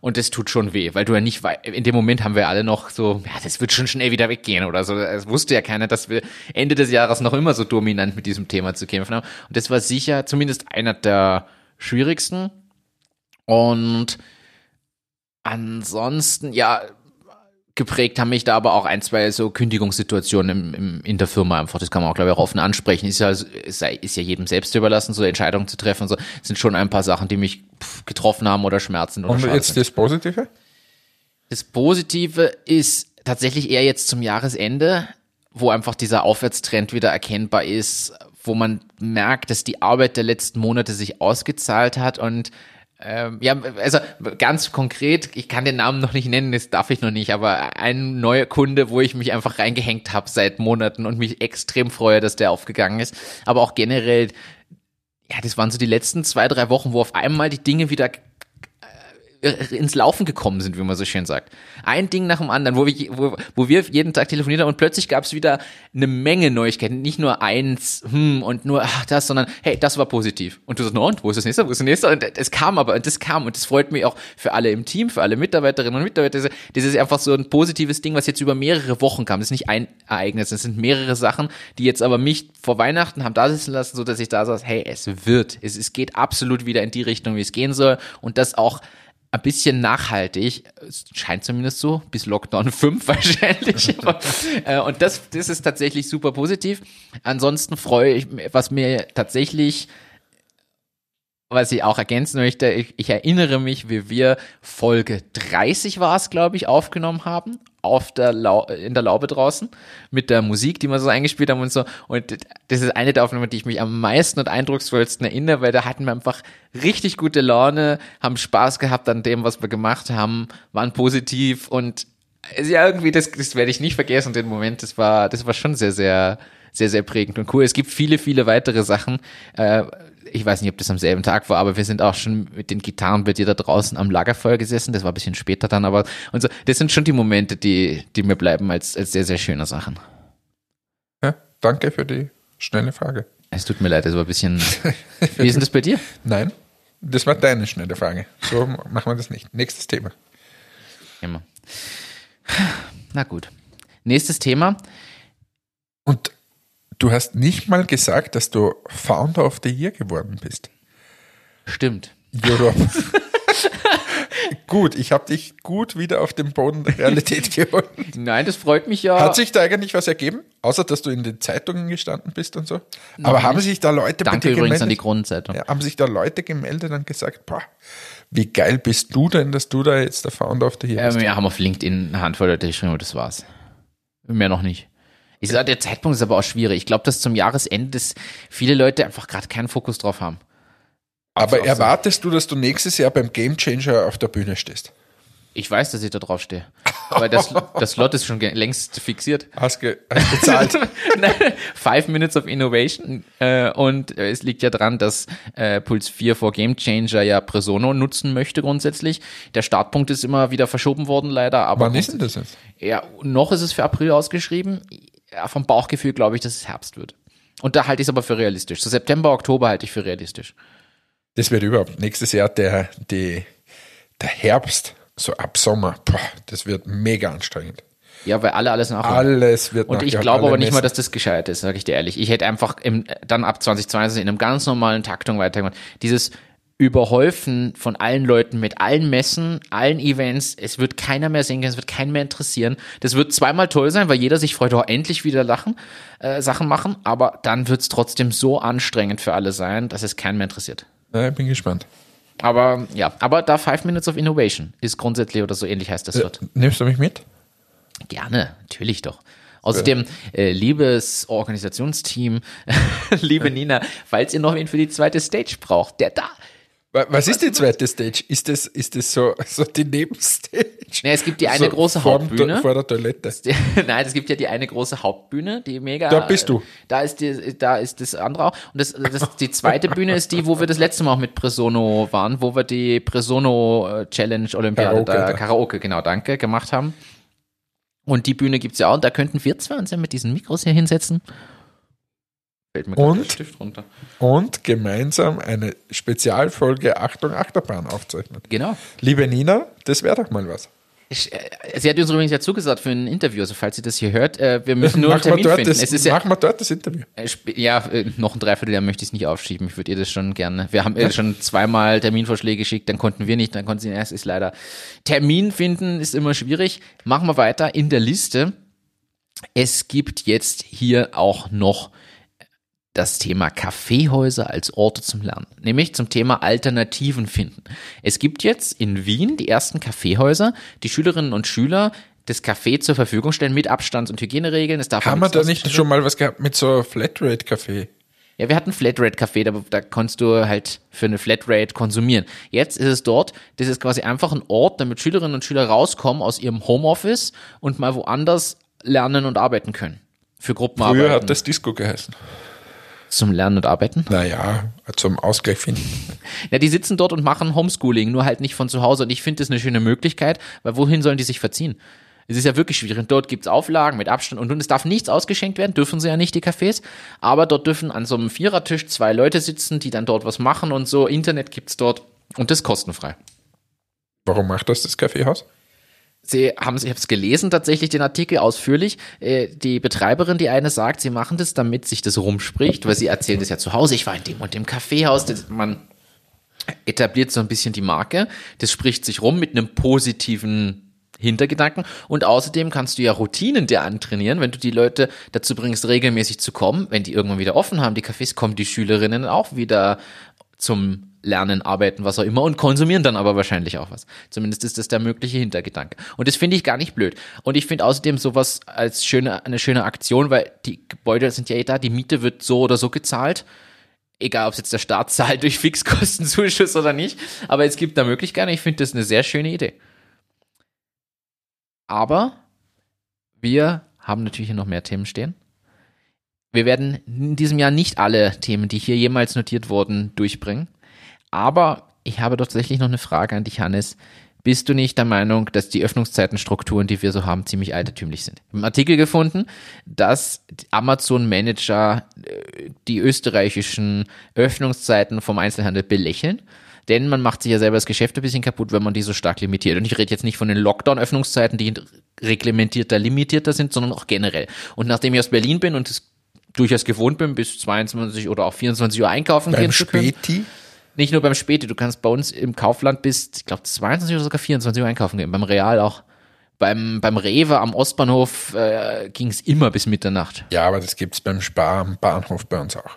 Und das tut schon weh, weil du ja nicht, in dem Moment haben wir alle noch so, ja, das wird schon schnell wieder weggehen oder so. Es wusste ja keiner, dass wir Ende des Jahres noch immer so dominant mit diesem Thema zu kämpfen haben. Und das war sicher zumindest einer der schwierigsten. Und Ansonsten, ja, geprägt haben mich da aber auch ein, zwei so Kündigungssituationen im, im, in der Firma einfach. Das kann man auch, glaube ich, auch offen ansprechen. Ist ja, ist, ja jedem selbst überlassen, so Entscheidungen zu treffen. So das sind schon ein paar Sachen, die mich getroffen haben oder schmerzen oder Und schade jetzt das Positive? Das Positive ist tatsächlich eher jetzt zum Jahresende, wo einfach dieser Aufwärtstrend wieder erkennbar ist, wo man merkt, dass die Arbeit der letzten Monate sich ausgezahlt hat und ähm, ja, also ganz konkret, ich kann den Namen noch nicht nennen, das darf ich noch nicht, aber ein neuer Kunde, wo ich mich einfach reingehängt habe seit Monaten und mich extrem freue, dass der aufgegangen ist. Aber auch generell, ja, das waren so die letzten zwei, drei Wochen, wo auf einmal die Dinge wieder ins Laufen gekommen sind, wie man so schön sagt. Ein Ding nach dem anderen, wo wir, wo, wo wir jeden Tag telefoniert haben und plötzlich gab es wieder eine Menge Neuigkeiten. Nicht nur eins, hm, und nur ach, das, sondern hey, das war positiv. Und du sagst, no, und wo ist das nächste, wo ist das nächste? Und es kam aber, und das kam und das freut mich auch für alle im Team, für alle Mitarbeiterinnen und Mitarbeiter. Das- Das ist einfach so ein positives Ding, was jetzt über mehrere Wochen kam. Das ist nicht ein Ereignis, das sind mehrere Sachen, die jetzt aber mich vor Weihnachten haben da sitzen lassen, so dass ich da saß, hey, es wird, es, es geht absolut wieder in die Richtung, wie es gehen soll und das auch ein bisschen nachhaltig, es scheint zumindest so, bis Lockdown [LAUGHS] 5 wahrscheinlich. [LAUGHS] Äh, und das, das ist tatsächlich super positiv. Ansonsten freue ich mich, was mir tatsächlich, was ich auch ergänzen möchte, ich, ich erinnere mich, wie wir Folge 30 war es, glaube ich, aufgenommen haben, auf der Lau in der Laube draußen, mit der Musik, die wir so eingespielt haben und so. Und das ist eine der Aufnahmen, die ich mich am meisten und eindrucksvollsten erinnere, weil da hatten wir einfach richtig gute Laune, haben Spaß gehabt an dem, was wir gemacht haben, waren positiv und also ja, irgendwie, das, das werde ich nicht vergessen, den Moment, das war, das war schon sehr, sehr, sehr, sehr prägend und cool. Es gibt viele, viele weitere Sachen. Äh, ich weiß nicht, ob das am selben Tag war, aber wir sind auch schon mit den Gitarren bei dir da draußen am Lagerfeuer gesessen. Das war ein bisschen später dann, aber und so, das sind schon die Momente, die, die mir bleiben als, als sehr, sehr schöne Sachen. Ja, danke für die schnelle Frage. Es tut mir leid, das war ein bisschen. Wie ist denn das bei dir? [LAUGHS] Nein, das war deine schnelle Frage. So machen wir das nicht. Nächstes Thema. Immer. Na gut. Nächstes Thema. Und du hast nicht mal gesagt, dass du Founder of the Year geworden bist. Stimmt. Europe. [LAUGHS] [LAUGHS] gut, ich habe dich gut wieder auf den Boden der Realität [LAUGHS] geholt. Nein, das freut mich ja. Hat sich da eigentlich was ergeben? Außer, dass du in den Zeitungen gestanden bist und so? Aber haben sich da Leute Danke übrigens gemeldet? an die Kronenzeitung. Ja, haben sich da Leute gemeldet und gesagt, boah, wie geil bist du denn, dass du da jetzt der Founder of the Year Ja, bist? wir haben auf LinkedIn eine Handvoll Leute geschrieben, das war's. Mehr noch nicht. Ich sage, der Zeitpunkt ist aber auch schwierig. Ich glaube, dass zum Jahresende das viele Leute einfach gerade keinen Fokus drauf haben. Aber erwartest du, dass du nächstes Jahr beim Game Changer auf der Bühne stehst? Ich weiß, dass ich da drauf stehe. Weil das, [LAUGHS] das Slot ist schon längst fixiert. Hast, ge hast bezahlt? [LAUGHS] Nein, Five Minutes of Innovation. Äh, und es liegt ja dran, dass äh, Puls 4 vor Game Changer ja Presono nutzen möchte grundsätzlich. Der Startpunkt ist immer wieder verschoben worden, leider. Aber Wann ist denn das jetzt? Ja, noch ist es für April ausgeschrieben. Ja, vom Bauchgefühl glaube ich, dass es Herbst wird. Und da halte ich es aber für realistisch. So September, Oktober halte ich für realistisch. Das wird überhaupt nächstes Jahr der, die, der Herbst, so ab Sommer. Boah, das wird mega anstrengend. Ja, weil alle alles nachholen. Alles wird Und ich glaube aber nicht mal, Messen. dass das gescheit ist, sage ich dir ehrlich. Ich hätte einfach im, dann ab 2020 in einem ganz normalen Taktung weitergemacht. Dieses Überhäufen von allen Leuten mit allen Messen, allen Events, es wird keiner mehr sehen können, es wird keinen mehr interessieren. Das wird zweimal toll sein, weil jeder sich freut, oh, endlich wieder lachen, äh, Sachen machen, aber dann wird es trotzdem so anstrengend für alle sein, dass es keinen mehr interessiert. Ja, ich bin gespannt. Aber ja, aber da Five Minutes of Innovation ist grundsätzlich oder so ähnlich heißt das dort. Nimmst du mich mit? Gerne, natürlich doch. Außerdem, äh, liebes Organisationsteam, [LAUGHS] liebe Nina, falls ihr noch wen für die zweite Stage braucht, der da. Wa- Was ist die zweite Stage? Ist das, ist das so, [LAUGHS] so die Nebenstage? Ne, es gibt die eine so große Hauptbühne. Vor der Toilette. [LAUGHS] Nein, es gibt ja die eine große Hauptbühne, die mega. Da bist du. Da ist die, da ist das andere auch. Und das, das, die zweite Bühne ist die, wo wir das letzte Mal auch mit Presono waren, wo wir die Presono äh, Challenge Olympiade, Karaoke, da, da. Karaoke, genau, danke, gemacht haben. Und die Bühne gibt's ja auch. Und da könnten wir zwei uns ja mit diesen Mikros hier hinsetzen. Fällt mir Und? der Stift runter. Und gemeinsam eine Spezialfolge Achtung Achterbahn aufzeichnen. Genau. Liebe Nina, das wäre doch mal was. Ich, äh, Sie hat uns übrigens ja zugesagt für ein Interview, also falls sie das hier hört, äh, wir [LAUGHS] müssen nur einen Termin finden. das, es ist ja, machen wir dort das Interview. äh, ja, noch ein Dreivierteljahr möchte ich es nicht aufschieben. Ich würde ihr das schon gerne. Wir haben ihr schon zweimal Terminvorschläge geschickt, dann konnten wir nicht, dann konnten sie erst, ist leider. Termin finden ist immer schwierig. Machen wir weiter in der Liste. Es gibt jetzt hier auch noch das Thema Kaffeehäuser als Orte zum Lernen, nämlich zum Thema Alternativen finden. Es gibt jetzt in Wien die ersten Kaffeehäuser, die Schülerinnen und Schüler das Café zur Verfügung stellen mit Abstands- und Hygieneregeln. Es darf Haben wir da nicht schon mal was gehabt mit so Flatrate-Café? ja, wir hatten Flatrate-Café, da, da konntest du halt für eine Flatrate konsumieren. Jetzt ist es dort, das ist quasi einfach ein Ort, damit Schülerinnen und Schüler rauskommen aus ihrem Homeoffice und mal woanders lernen und arbeiten können. Für Gruppenarbeiten. Früher hat das Disco geheißen. Zum Lernen und Arbeiten. Naja, zum Ausgleich finden. Ja, die sitzen dort und machen Homeschooling, nur halt nicht von zu Hause. Und ich finde das eine schöne Möglichkeit, weil wohin sollen die sich verziehen? Es ist ja wirklich schwierig. Und dort gibt's Auflagen mit Abstand und, und es darf nichts ausgeschenkt werden, dürfen sie ja nicht, die Cafés. Aber dort dürfen an so einem Vierertisch zwei Leute sitzen, die dann dort was machen und so. Internet gibt's dort und das kostenfrei. Warum macht das das Kaffeehaus? Sie haben, ich habe es gelesen tatsächlich den Artikel ausführlich. Äh, die Betreiberin, die eine sagt, sie machen das, damit sich das rumspricht, weil sie erzählen das ja zu Hause. Ich war in dem und dem Kaffeehaus. Man etabliert so ein bisschen die Marke. Das spricht sich rum mit einem positiven Hintergedanken. Und außerdem kannst du ja Routinen dir antrainieren, wenn du die Leute dazu bringst, regelmäßig zu kommen. Wenn die irgendwann wieder offen haben, die Cafés, kommen die Schülerinnen auch wieder zum Lernen, Arbeiten, was auch immer und konsumieren dann aber wahrscheinlich auch was. Zumindest ist das der mögliche Hintergedanke. Und das finde ich gar nicht blöd. Und ich finde außerdem sowas als schöne, eine schöne Aktion, weil die Gebäude sind ja eh da, die Miete wird so oder so gezahlt. Egal, ob es jetzt der Staat [LAUGHS] zahlt durch Fixkostenzuschuss oder nicht. Aber es gibt da Möglichkeiten. Ich finde das eine sehr schöne Idee. Aber wir haben natürlich noch mehr Themen stehen. Wir werden in diesem Jahr nicht alle Themen, die hier jemals notiert wurden, durchbringen. Aber ich habe doch tatsächlich noch eine Frage an dich, Hannes. Bist du nicht der Meinung, dass die Öffnungszeitenstrukturen, die wir so haben, ziemlich altertümlich sind? Ich habe einen Artikel gefunden, dass Amazon-Manager äh, die österreichischen Öffnungszeiten vom Einzelhandel belächeln. Denn man macht sich ja selber das Geschäft ein bisschen kaputt, wenn man die so stark limitiert. Und ich rede jetzt nicht von den Lockdown-Öffnungszeiten, die reglementierter, limitierter sind, sondern auch generell. Und nachdem ich aus Berlin bin und es durchaus gewohnt bin, bis 22 oder auch 24 Uhr einkaufen Beim gehen zu können. Späti? Nicht nur beim Späti, du kannst bei uns im Kaufland bis, ich glaube, 22 oder sogar 24 Uhr einkaufen gehen. Beim Real auch. Beim, beim Rewe am Ostbahnhof äh, ging es immer bis Mitternacht. Ja, aber das gibt's beim Spar am Bahnhof bei uns auch.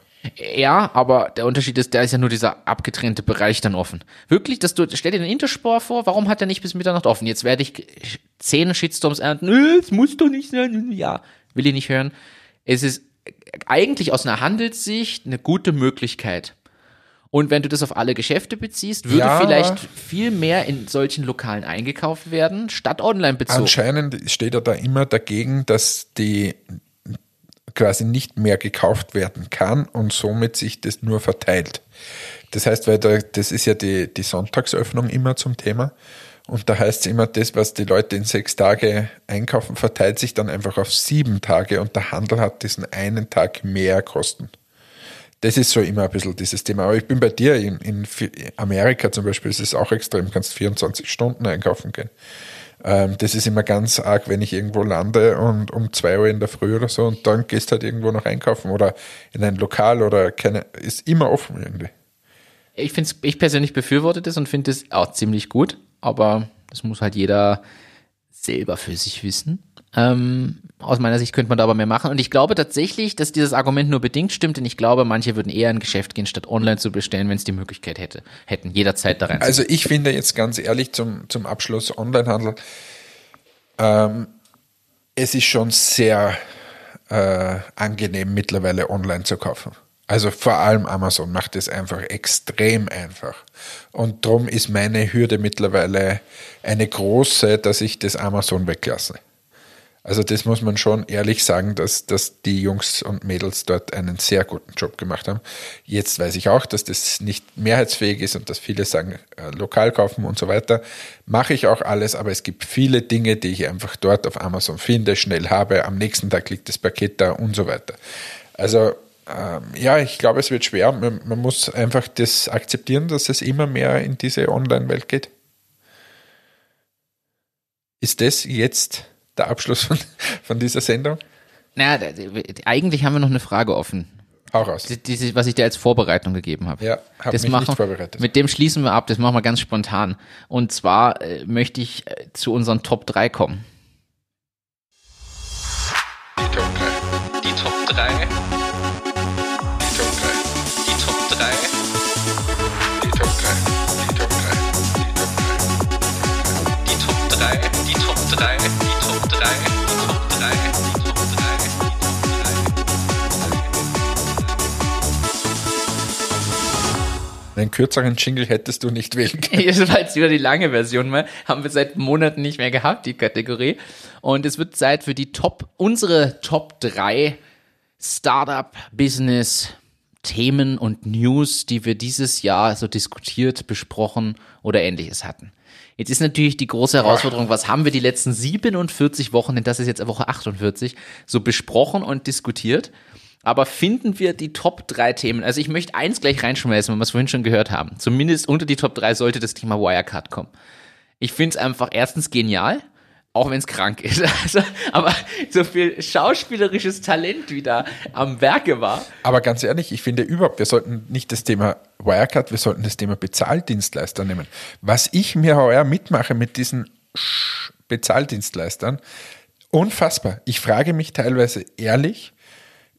Ja, aber der Unterschied ist, da ist ja nur dieser abgetrennte Bereich dann offen. Wirklich, dass du, stell dir den Intersport vor, warum hat er nicht bis Mitternacht offen? Jetzt werde ich zehn Shitstorms ernten. Nö, es muss doch nicht sein. Ja, will ich nicht hören. Es ist eigentlich aus einer Handelssicht eine gute Möglichkeit. Und wenn du das auf alle Geschäfte beziehst, würde Ja. vielleicht viel mehr in solchen Lokalen eingekauft werden, statt online bezogen. Anscheinend steht er da immer dagegen, dass die quasi nicht mehr gekauft werden kann und somit sich das nur verteilt. Das heißt, weil da, das ist ja die, die Sonntagsöffnung immer zum Thema. Und da heißt es immer, das, was die Leute in sechs Tage einkaufen, verteilt sich dann einfach auf sieben Tage und der Handel hat diesen einen Tag mehr Kosten. Das ist so immer ein bisschen dieses Thema. Aber ich bin bei dir, in, in Amerika zum Beispiel ist es auch extrem, du kannst 24 Stunden einkaufen gehen. Ähm, das ist immer ganz arg, wenn ich irgendwo lande und um zwei Uhr in der Früh oder so und dann gehst halt irgendwo noch einkaufen oder in ein Lokal oder keine, ist immer offen irgendwie. Ich finde ich persönlich befürworte das und finde es auch ziemlich gut, aber das muss halt jeder selber für sich wissen. Ähm, aus meiner Sicht könnte man da aber mehr machen. Und ich glaube tatsächlich, dass dieses Argument nur bedingt stimmt, denn ich glaube, manche würden eher in ein Geschäft gehen, statt online zu bestellen, wenn es die Möglichkeit hätte, hätten, jederzeit da rein. Also ich finde jetzt ganz ehrlich zum, zum Abschluss Onlinehandel, ähm, es ist schon sehr äh, angenehm mittlerweile online zu kaufen. Also vor allem Amazon macht es einfach extrem einfach. Und darum ist meine Hürde mittlerweile eine große, dass ich das Amazon weglasse. Also das muss man schon ehrlich sagen, dass, dass die Jungs und Mädels dort einen sehr guten Job gemacht haben. Jetzt weiß ich auch, dass das nicht mehrheitsfähig ist und dass viele sagen, äh, lokal kaufen und so weiter. Mache ich auch alles, aber es gibt viele Dinge, die ich einfach dort auf Amazon finde, schnell habe, am nächsten Tag liegt das Paket da und so weiter. Also ähm, ja, ich glaube, es wird schwer. Man, man muss einfach das akzeptieren, dass es immer mehr in diese Online-Welt geht. Ist das jetzt der Abschluss von, von dieser Sendung? Naja, eigentlich haben wir noch eine Frage offen. Hau raus. Die- Diese, was ich dir als Vorbereitung gegeben habe. Ja, hab das mich machen, nicht vorbereitet. Mit dem schließen wir ab, das machen wir ganz spontan. Und zwar äh, möchte ich äh, zu unseren Top 3 kommen. Die Top 3. Die Top 3. Einen kürzeren Jingle hättest du nicht wählen [LAUGHS] können. Das war jetzt wieder die lange Version mal. Haben wir seit Monaten nicht mehr gehabt, die Kategorie. Und es wird Zeit für die Top, unsere Top 3 Startup Business Themen und News, die wir dieses Jahr so diskutiert, besprochen oder ähnliches hatten. Jetzt ist natürlich die große Herausforderung, was haben wir die letzten 47 Wochen, denn das ist jetzt Woche 48, so besprochen und diskutiert. Aber finden wir die Top 3 Themen? Also ich möchte eins gleich reinschmeißen, weil wir es vorhin schon gehört haben. Zumindest unter die Top 3 sollte das Thema Wirecard kommen. Ich finde es einfach erstens genial, auch wenn es krank ist. [LAUGHS] Also, aber so viel schauspielerisches Talent wieder am Werke war. Aber ganz ehrlich, ich finde überhaupt, wir sollten nicht das Thema Wirecard, wir sollten das Thema Bezahldienstleister nehmen. Was ich mir heuer mitmache mit diesen Bezahldienstleistern, unfassbar. Ich frage mich teilweise ehrlich,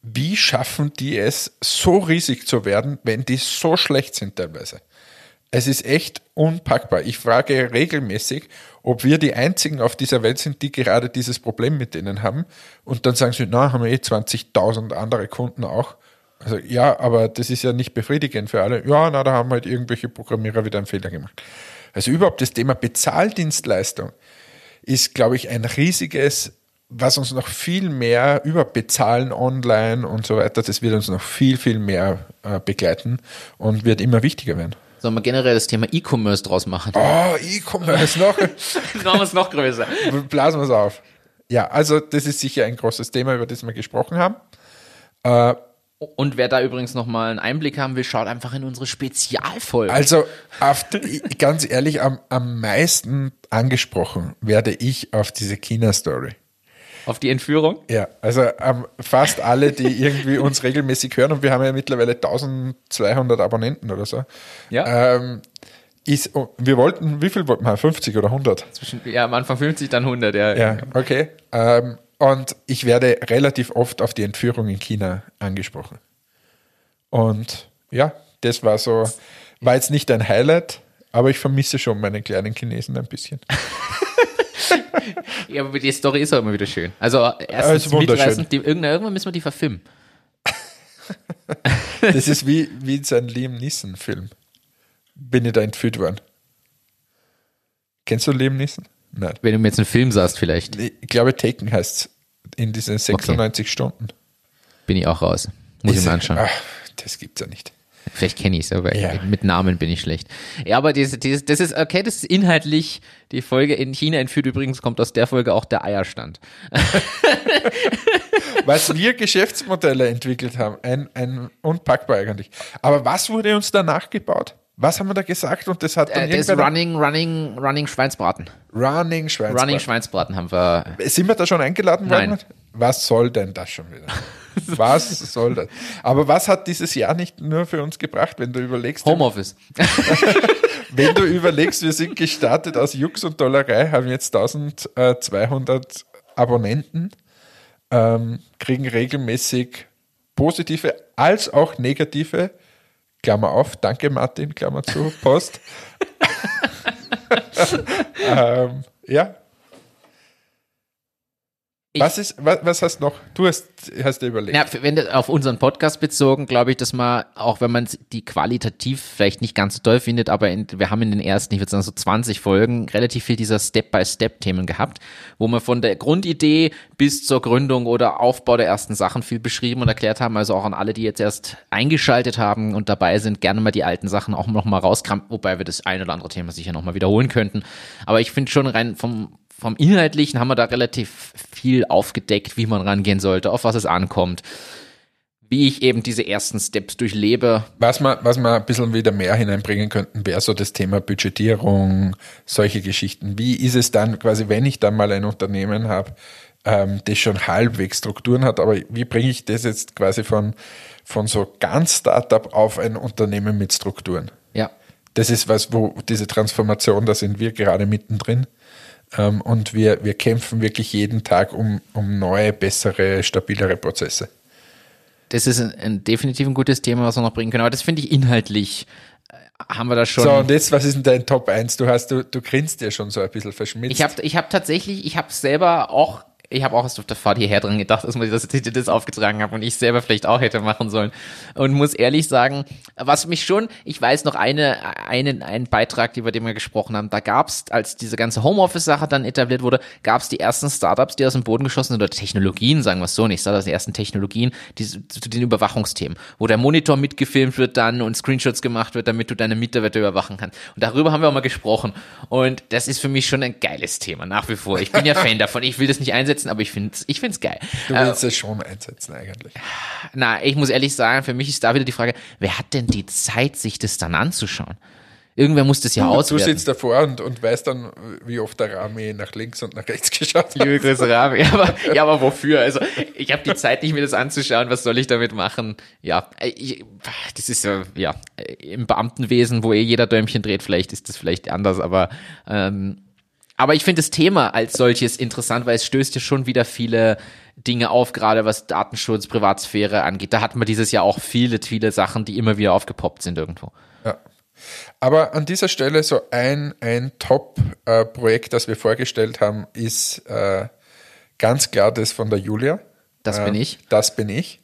wie schaffen die es, so riesig zu werden, wenn die so schlecht sind teilweise? Es ist echt unpackbar. Ich frage regelmäßig, ob wir die einzigen auf dieser Welt sind, die gerade dieses Problem mit denen haben. Und dann sagen sie, na, haben wir eh 20.000 andere Kunden auch. Also ja, aber das ist ja nicht befriedigend für alle. Ja, na, da haben halt irgendwelche Programmierer wieder einen Fehler gemacht. Also überhaupt das Thema Bezahldienstleistung ist, glaube ich, ein riesiges, was uns noch viel mehr über Bezahlen online und so weiter, das wird uns noch viel, viel mehr äh, begleiten und wird immer wichtiger werden. Sollen wir generell das Thema E-Commerce draus machen? Oh, E-Commerce noch. [LAUGHS] Machen wir es noch größer. Blasen wir es auf. Ja, also das ist sicher ein großes Thema, über das wir gesprochen haben. Äh, Und wer da übrigens nochmal einen Einblick haben will, schaut einfach in unsere Spezialfolge. also auf, ganz ehrlich, am, am meisten angesprochen werde ich auf diese China-Story. Auf die Entführung. Ja, also ähm, fast alle, die irgendwie uns regelmäßig hören, und wir haben ja mittlerweile 1200 Abonnenten oder so, Ja. ähm, ist, oh, wir wollten, wie viel wollten wir? 50 oder 100? Zwischen, ja, am Anfang 50, dann 100. Ja. Ja, okay. Ähm, und ich werde relativ oft auf die Entführung in China angesprochen. Und ja, das war so, war jetzt nicht ein Highlight, aber ich vermisse schon meine kleinen Chinesen ein bisschen. [LAUGHS] Ja, aber die Story ist auch immer wieder schön. Also ist erstens wunderschön. mitreißend, die, irgendwann, müssen wir die verfilmen. [LAUGHS] Das ist wie, wie in seinem Liam Neeson-Film. Bin ich da entführt worden. Kennst du Liam Neeson? Nein. Wenn du mir jetzt einen Film sagst, vielleicht Ich glaube, Taken heißt es in diesen 96 Stunden. bin ich auch raus. Muss ich Ist- mir anschauen. Ach, das gibt's ja nicht. Vielleicht kenne ich es, aber Ja. mit Namen bin ich schlecht. Ja, aber das, das, das ist, okay, das ist inhaltlich, die Folge in China entführt übrigens, kommt aus der Folge auch der Eierstand. [LAUGHS] Was wir Geschäftsmodelle entwickelt haben, ein, ein unpackbar eigentlich. Aber was wurde uns danach gebaut? Was haben wir da gesagt? Und das hat dann Äh, das Running, Running, Running Schweinsbraten. Running Schweinsbraten. Running Schweinsbraten haben wir. Sind wir da schon eingeladen worden? Nein. Was soll denn das schon wieder? Was soll das? Aber was hat dieses Jahr nicht nur für uns gebracht, wenn du überlegst? Homeoffice. [LAUGHS] Wenn du überlegst, wir sind gestartet aus Jux und Dollerei, haben jetzt 1200 Abonnenten, ähm, kriegen regelmäßig positive als auch negative, Klammer auf, danke Martin, Klammer zu, Post. [LAUGHS] ähm, ja. Was ist, was, was hast noch? Du hast, hast dir überlegt. Ja, wenn auf unseren Podcast bezogen, glaube ich, dass man, auch wenn man die qualitativ vielleicht nicht ganz so toll findet, aber in, wir haben in den ersten, ich würde sagen so 20 Folgen, relativ viel dieser Step-by-Step-Themen gehabt, wo wir von der Grundidee bis zur Gründung oder Aufbau der ersten Sachen viel beschrieben und erklärt haben. Also auch an alle, die jetzt erst eingeschaltet haben und dabei sind, gerne mal die alten Sachen auch noch mal rauskramen, wobei wir das ein oder andere Thema sicher noch mal wiederholen könnten. Aber ich finde schon rein vom vom Inhaltlichen haben wir da relativ viel aufgedeckt, wie man rangehen sollte, auf was es ankommt. wie ich eben diese ersten Steps durchlebe. Was wir, was wir ein bisschen wieder mehr hineinbringen könnten, wäre so das Thema Budgetierung, solche Geschichten. Wie ist es dann quasi, wenn ich dann mal ein Unternehmen habe, ähm, das schon halbwegs Strukturen hat, aber wie bringe ich das jetzt quasi von, von so ganz Startup auf ein Unternehmen mit Strukturen? Ja. Das ist was, wo diese Transformation, da sind wir gerade mittendrin. Ähm, und wir, wir kämpfen wirklich jeden Tag um, um neue, bessere, stabilere Prozesse. Das ist ein, ein definitiv ein gutes Thema, was wir noch bringen können. Aber das finde ich inhaltlich äh, haben wir da schon. So, und jetzt, was ist denn dein Top 1? Du hast, du, du grinst ja schon so ein bisschen verschmitzt. Ich habe ich hab tatsächlich, ich habe selber auch ich habe auch erst auf der Fahrt hierher dran gedacht, dass, man, ich das aufgetragen habe und ich selber vielleicht auch hätte machen sollen. Und muss ehrlich sagen, was mich schon, ich weiß noch eine, einen, einen Beitrag, über den wir gesprochen haben, da gab es, als diese ganze Homeoffice-Sache dann etabliert wurde, gab es die ersten Startups, die aus dem Boden geschossen sind, oder Technologien, sagen wir es so nicht, Startups, die ersten Technologien, die, zu den Überwachungsthemen, wo der Monitor mitgefilmt wird dann und Screenshots gemacht wird, damit du deine Mitarbeiter überwachen kannst. Und darüber haben wir auch mal gesprochen. Und das ist für mich schon ein geiles Thema, nach wie vor. Ich bin ja [LAUGHS] Fan davon. Ich will das nicht einsetzen, aber ich finde es ich find's geil. Du willst es schon einsetzen eigentlich. Na, ich muss ehrlich sagen, für mich ist da wieder die Frage, wer hat denn die Zeit, sich das dann anzuschauen? Irgendwer muss das ja Du auswerten. sitzt davor und, und weißt dann, wie oft der Rami nach links und nach rechts [LAUGHS] geschaut hat. Liebe Grüße, Rami. Ja, [LAUGHS] aber, ja, aber wofür? Also, ich habe die Zeit nicht, mir das anzuschauen. Was soll ich damit machen? Ja, ich, das ist ja, ja, im Beamtenwesen, wo eh jeder Däumchen dreht, vielleicht ist das vielleicht anders, aber, ähm, aber ich finde das Thema als solches interessant, weil es stößt ja schon wieder viele Dinge auf, gerade was Datenschutz, Privatsphäre angeht. Da hat man dieses Jahr auch viele, viele Sachen, die immer wieder aufgepoppt sind irgendwo. Ja. Aber an dieser Stelle so ein, ein Top-Projekt, das wir vorgestellt haben, ist äh, ganz klar das von der Julia. Das bin Ähm, ich. Das bin ich.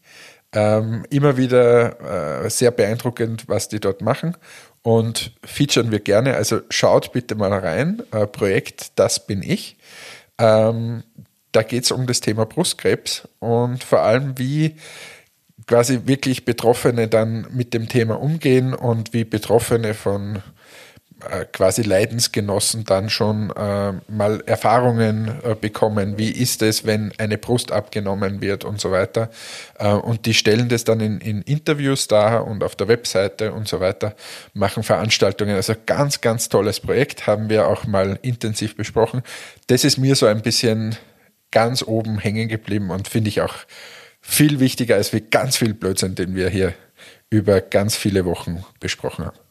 Ähm, immer wieder äh, sehr beeindruckend, was die dort machen und featuren wir gerne. Also schaut bitte mal rein. Äh, Projekt Das bin ich. Ähm, da geht es um das Thema Brustkrebs und vor allem, wie quasi wirklich Betroffene dann mit dem Thema umgehen und wie Betroffene von quasi Leidensgenossen dann schon äh, mal Erfahrungen äh, bekommen. Wie ist es, wenn eine Brust abgenommen wird und so weiter. Äh, und die stellen das dann in, in Interviews dar und auf der Webseite und so weiter, machen Veranstaltungen. Also ganz, ganz tolles Projekt, haben wir auch mal intensiv besprochen. Das ist mir so ein bisschen ganz oben hängen geblieben und finde ich auch viel wichtiger als wie ganz viel Blödsinn, den wir hier über ganz viele Wochen besprochen haben.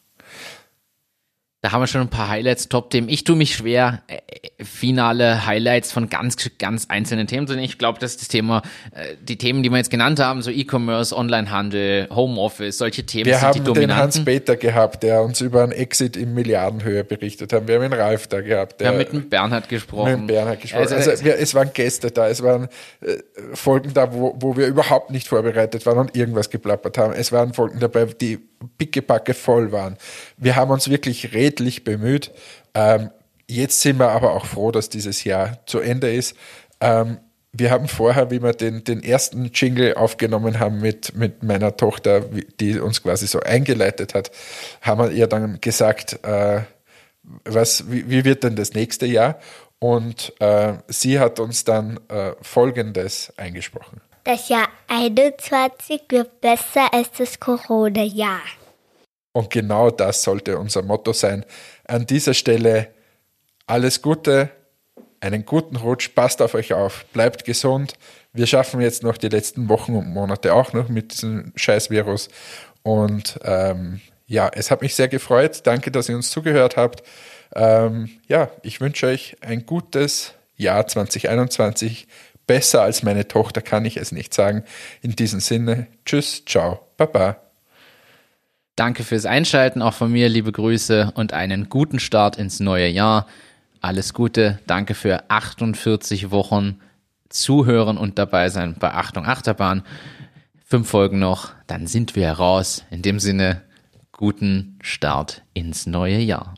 Da haben wir schon ein paar Highlights, Top-Themen. Ich tue mich schwer, äh, finale Highlights von ganz, ganz einzelnen Themen zu nehmen. Ich glaube, dass das Thema, äh, die Themen, die wir jetzt genannt haben, so E-Commerce, Onlinehandel, Homeoffice, solche Themen Wir sind die haben den Hans dominanten. Peter gehabt, der uns über einen Exit in Milliardenhöhe berichtet hat. Wir haben den Ralf da gehabt. Wir Der haben mit dem Bernhard gesprochen. mit dem Bernhard gesprochen. Also, Also, wir, es waren Gäste da, es waren äh, Folgen da, wo, wo wir überhaupt nicht vorbereitet waren und irgendwas geplappert haben. Es waren Folgen dabei, die pickepacke voll waren. Wir haben uns wirklich redlich bemüht. Ähm, jetzt sind wir aber auch froh, dass dieses Jahr zu Ende ist. Ähm, wir haben vorher, wie wir den, den ersten Jingle aufgenommen haben mit, mit meiner Tochter, die uns quasi so eingeleitet hat, haben wir ihr dann gesagt, äh, was, wie, wie wird denn das nächste Jahr? Und äh, sie hat uns dann äh, Folgendes eingesprochen. Das Jahr 21 wird besser als das Corona-Jahr. Und genau das sollte unser Motto sein. An dieser Stelle alles Gute, einen guten Rutsch, passt auf euch auf, bleibt gesund. Wir schaffen jetzt noch die letzten Wochen und Monate auch noch mit diesem Scheißvirus. Und ähm, ja, es hat mich sehr gefreut. Danke, dass ihr uns zugehört habt. Ähm, ja, ich wünsche euch ein gutes Jahr 2021. Besser als meine Tochter kann ich es nicht sagen. In diesem Sinne, tschüss, ciao, baba. Danke fürs Einschalten, auch von mir liebe Grüße und einen guten Start ins neue Jahr. Alles Gute, danke für 48 Wochen Zuhören und dabei sein bei Achtung Achterbahn. Fünf Folgen noch, dann sind wir raus. In dem Sinne, guten Start ins neue Jahr.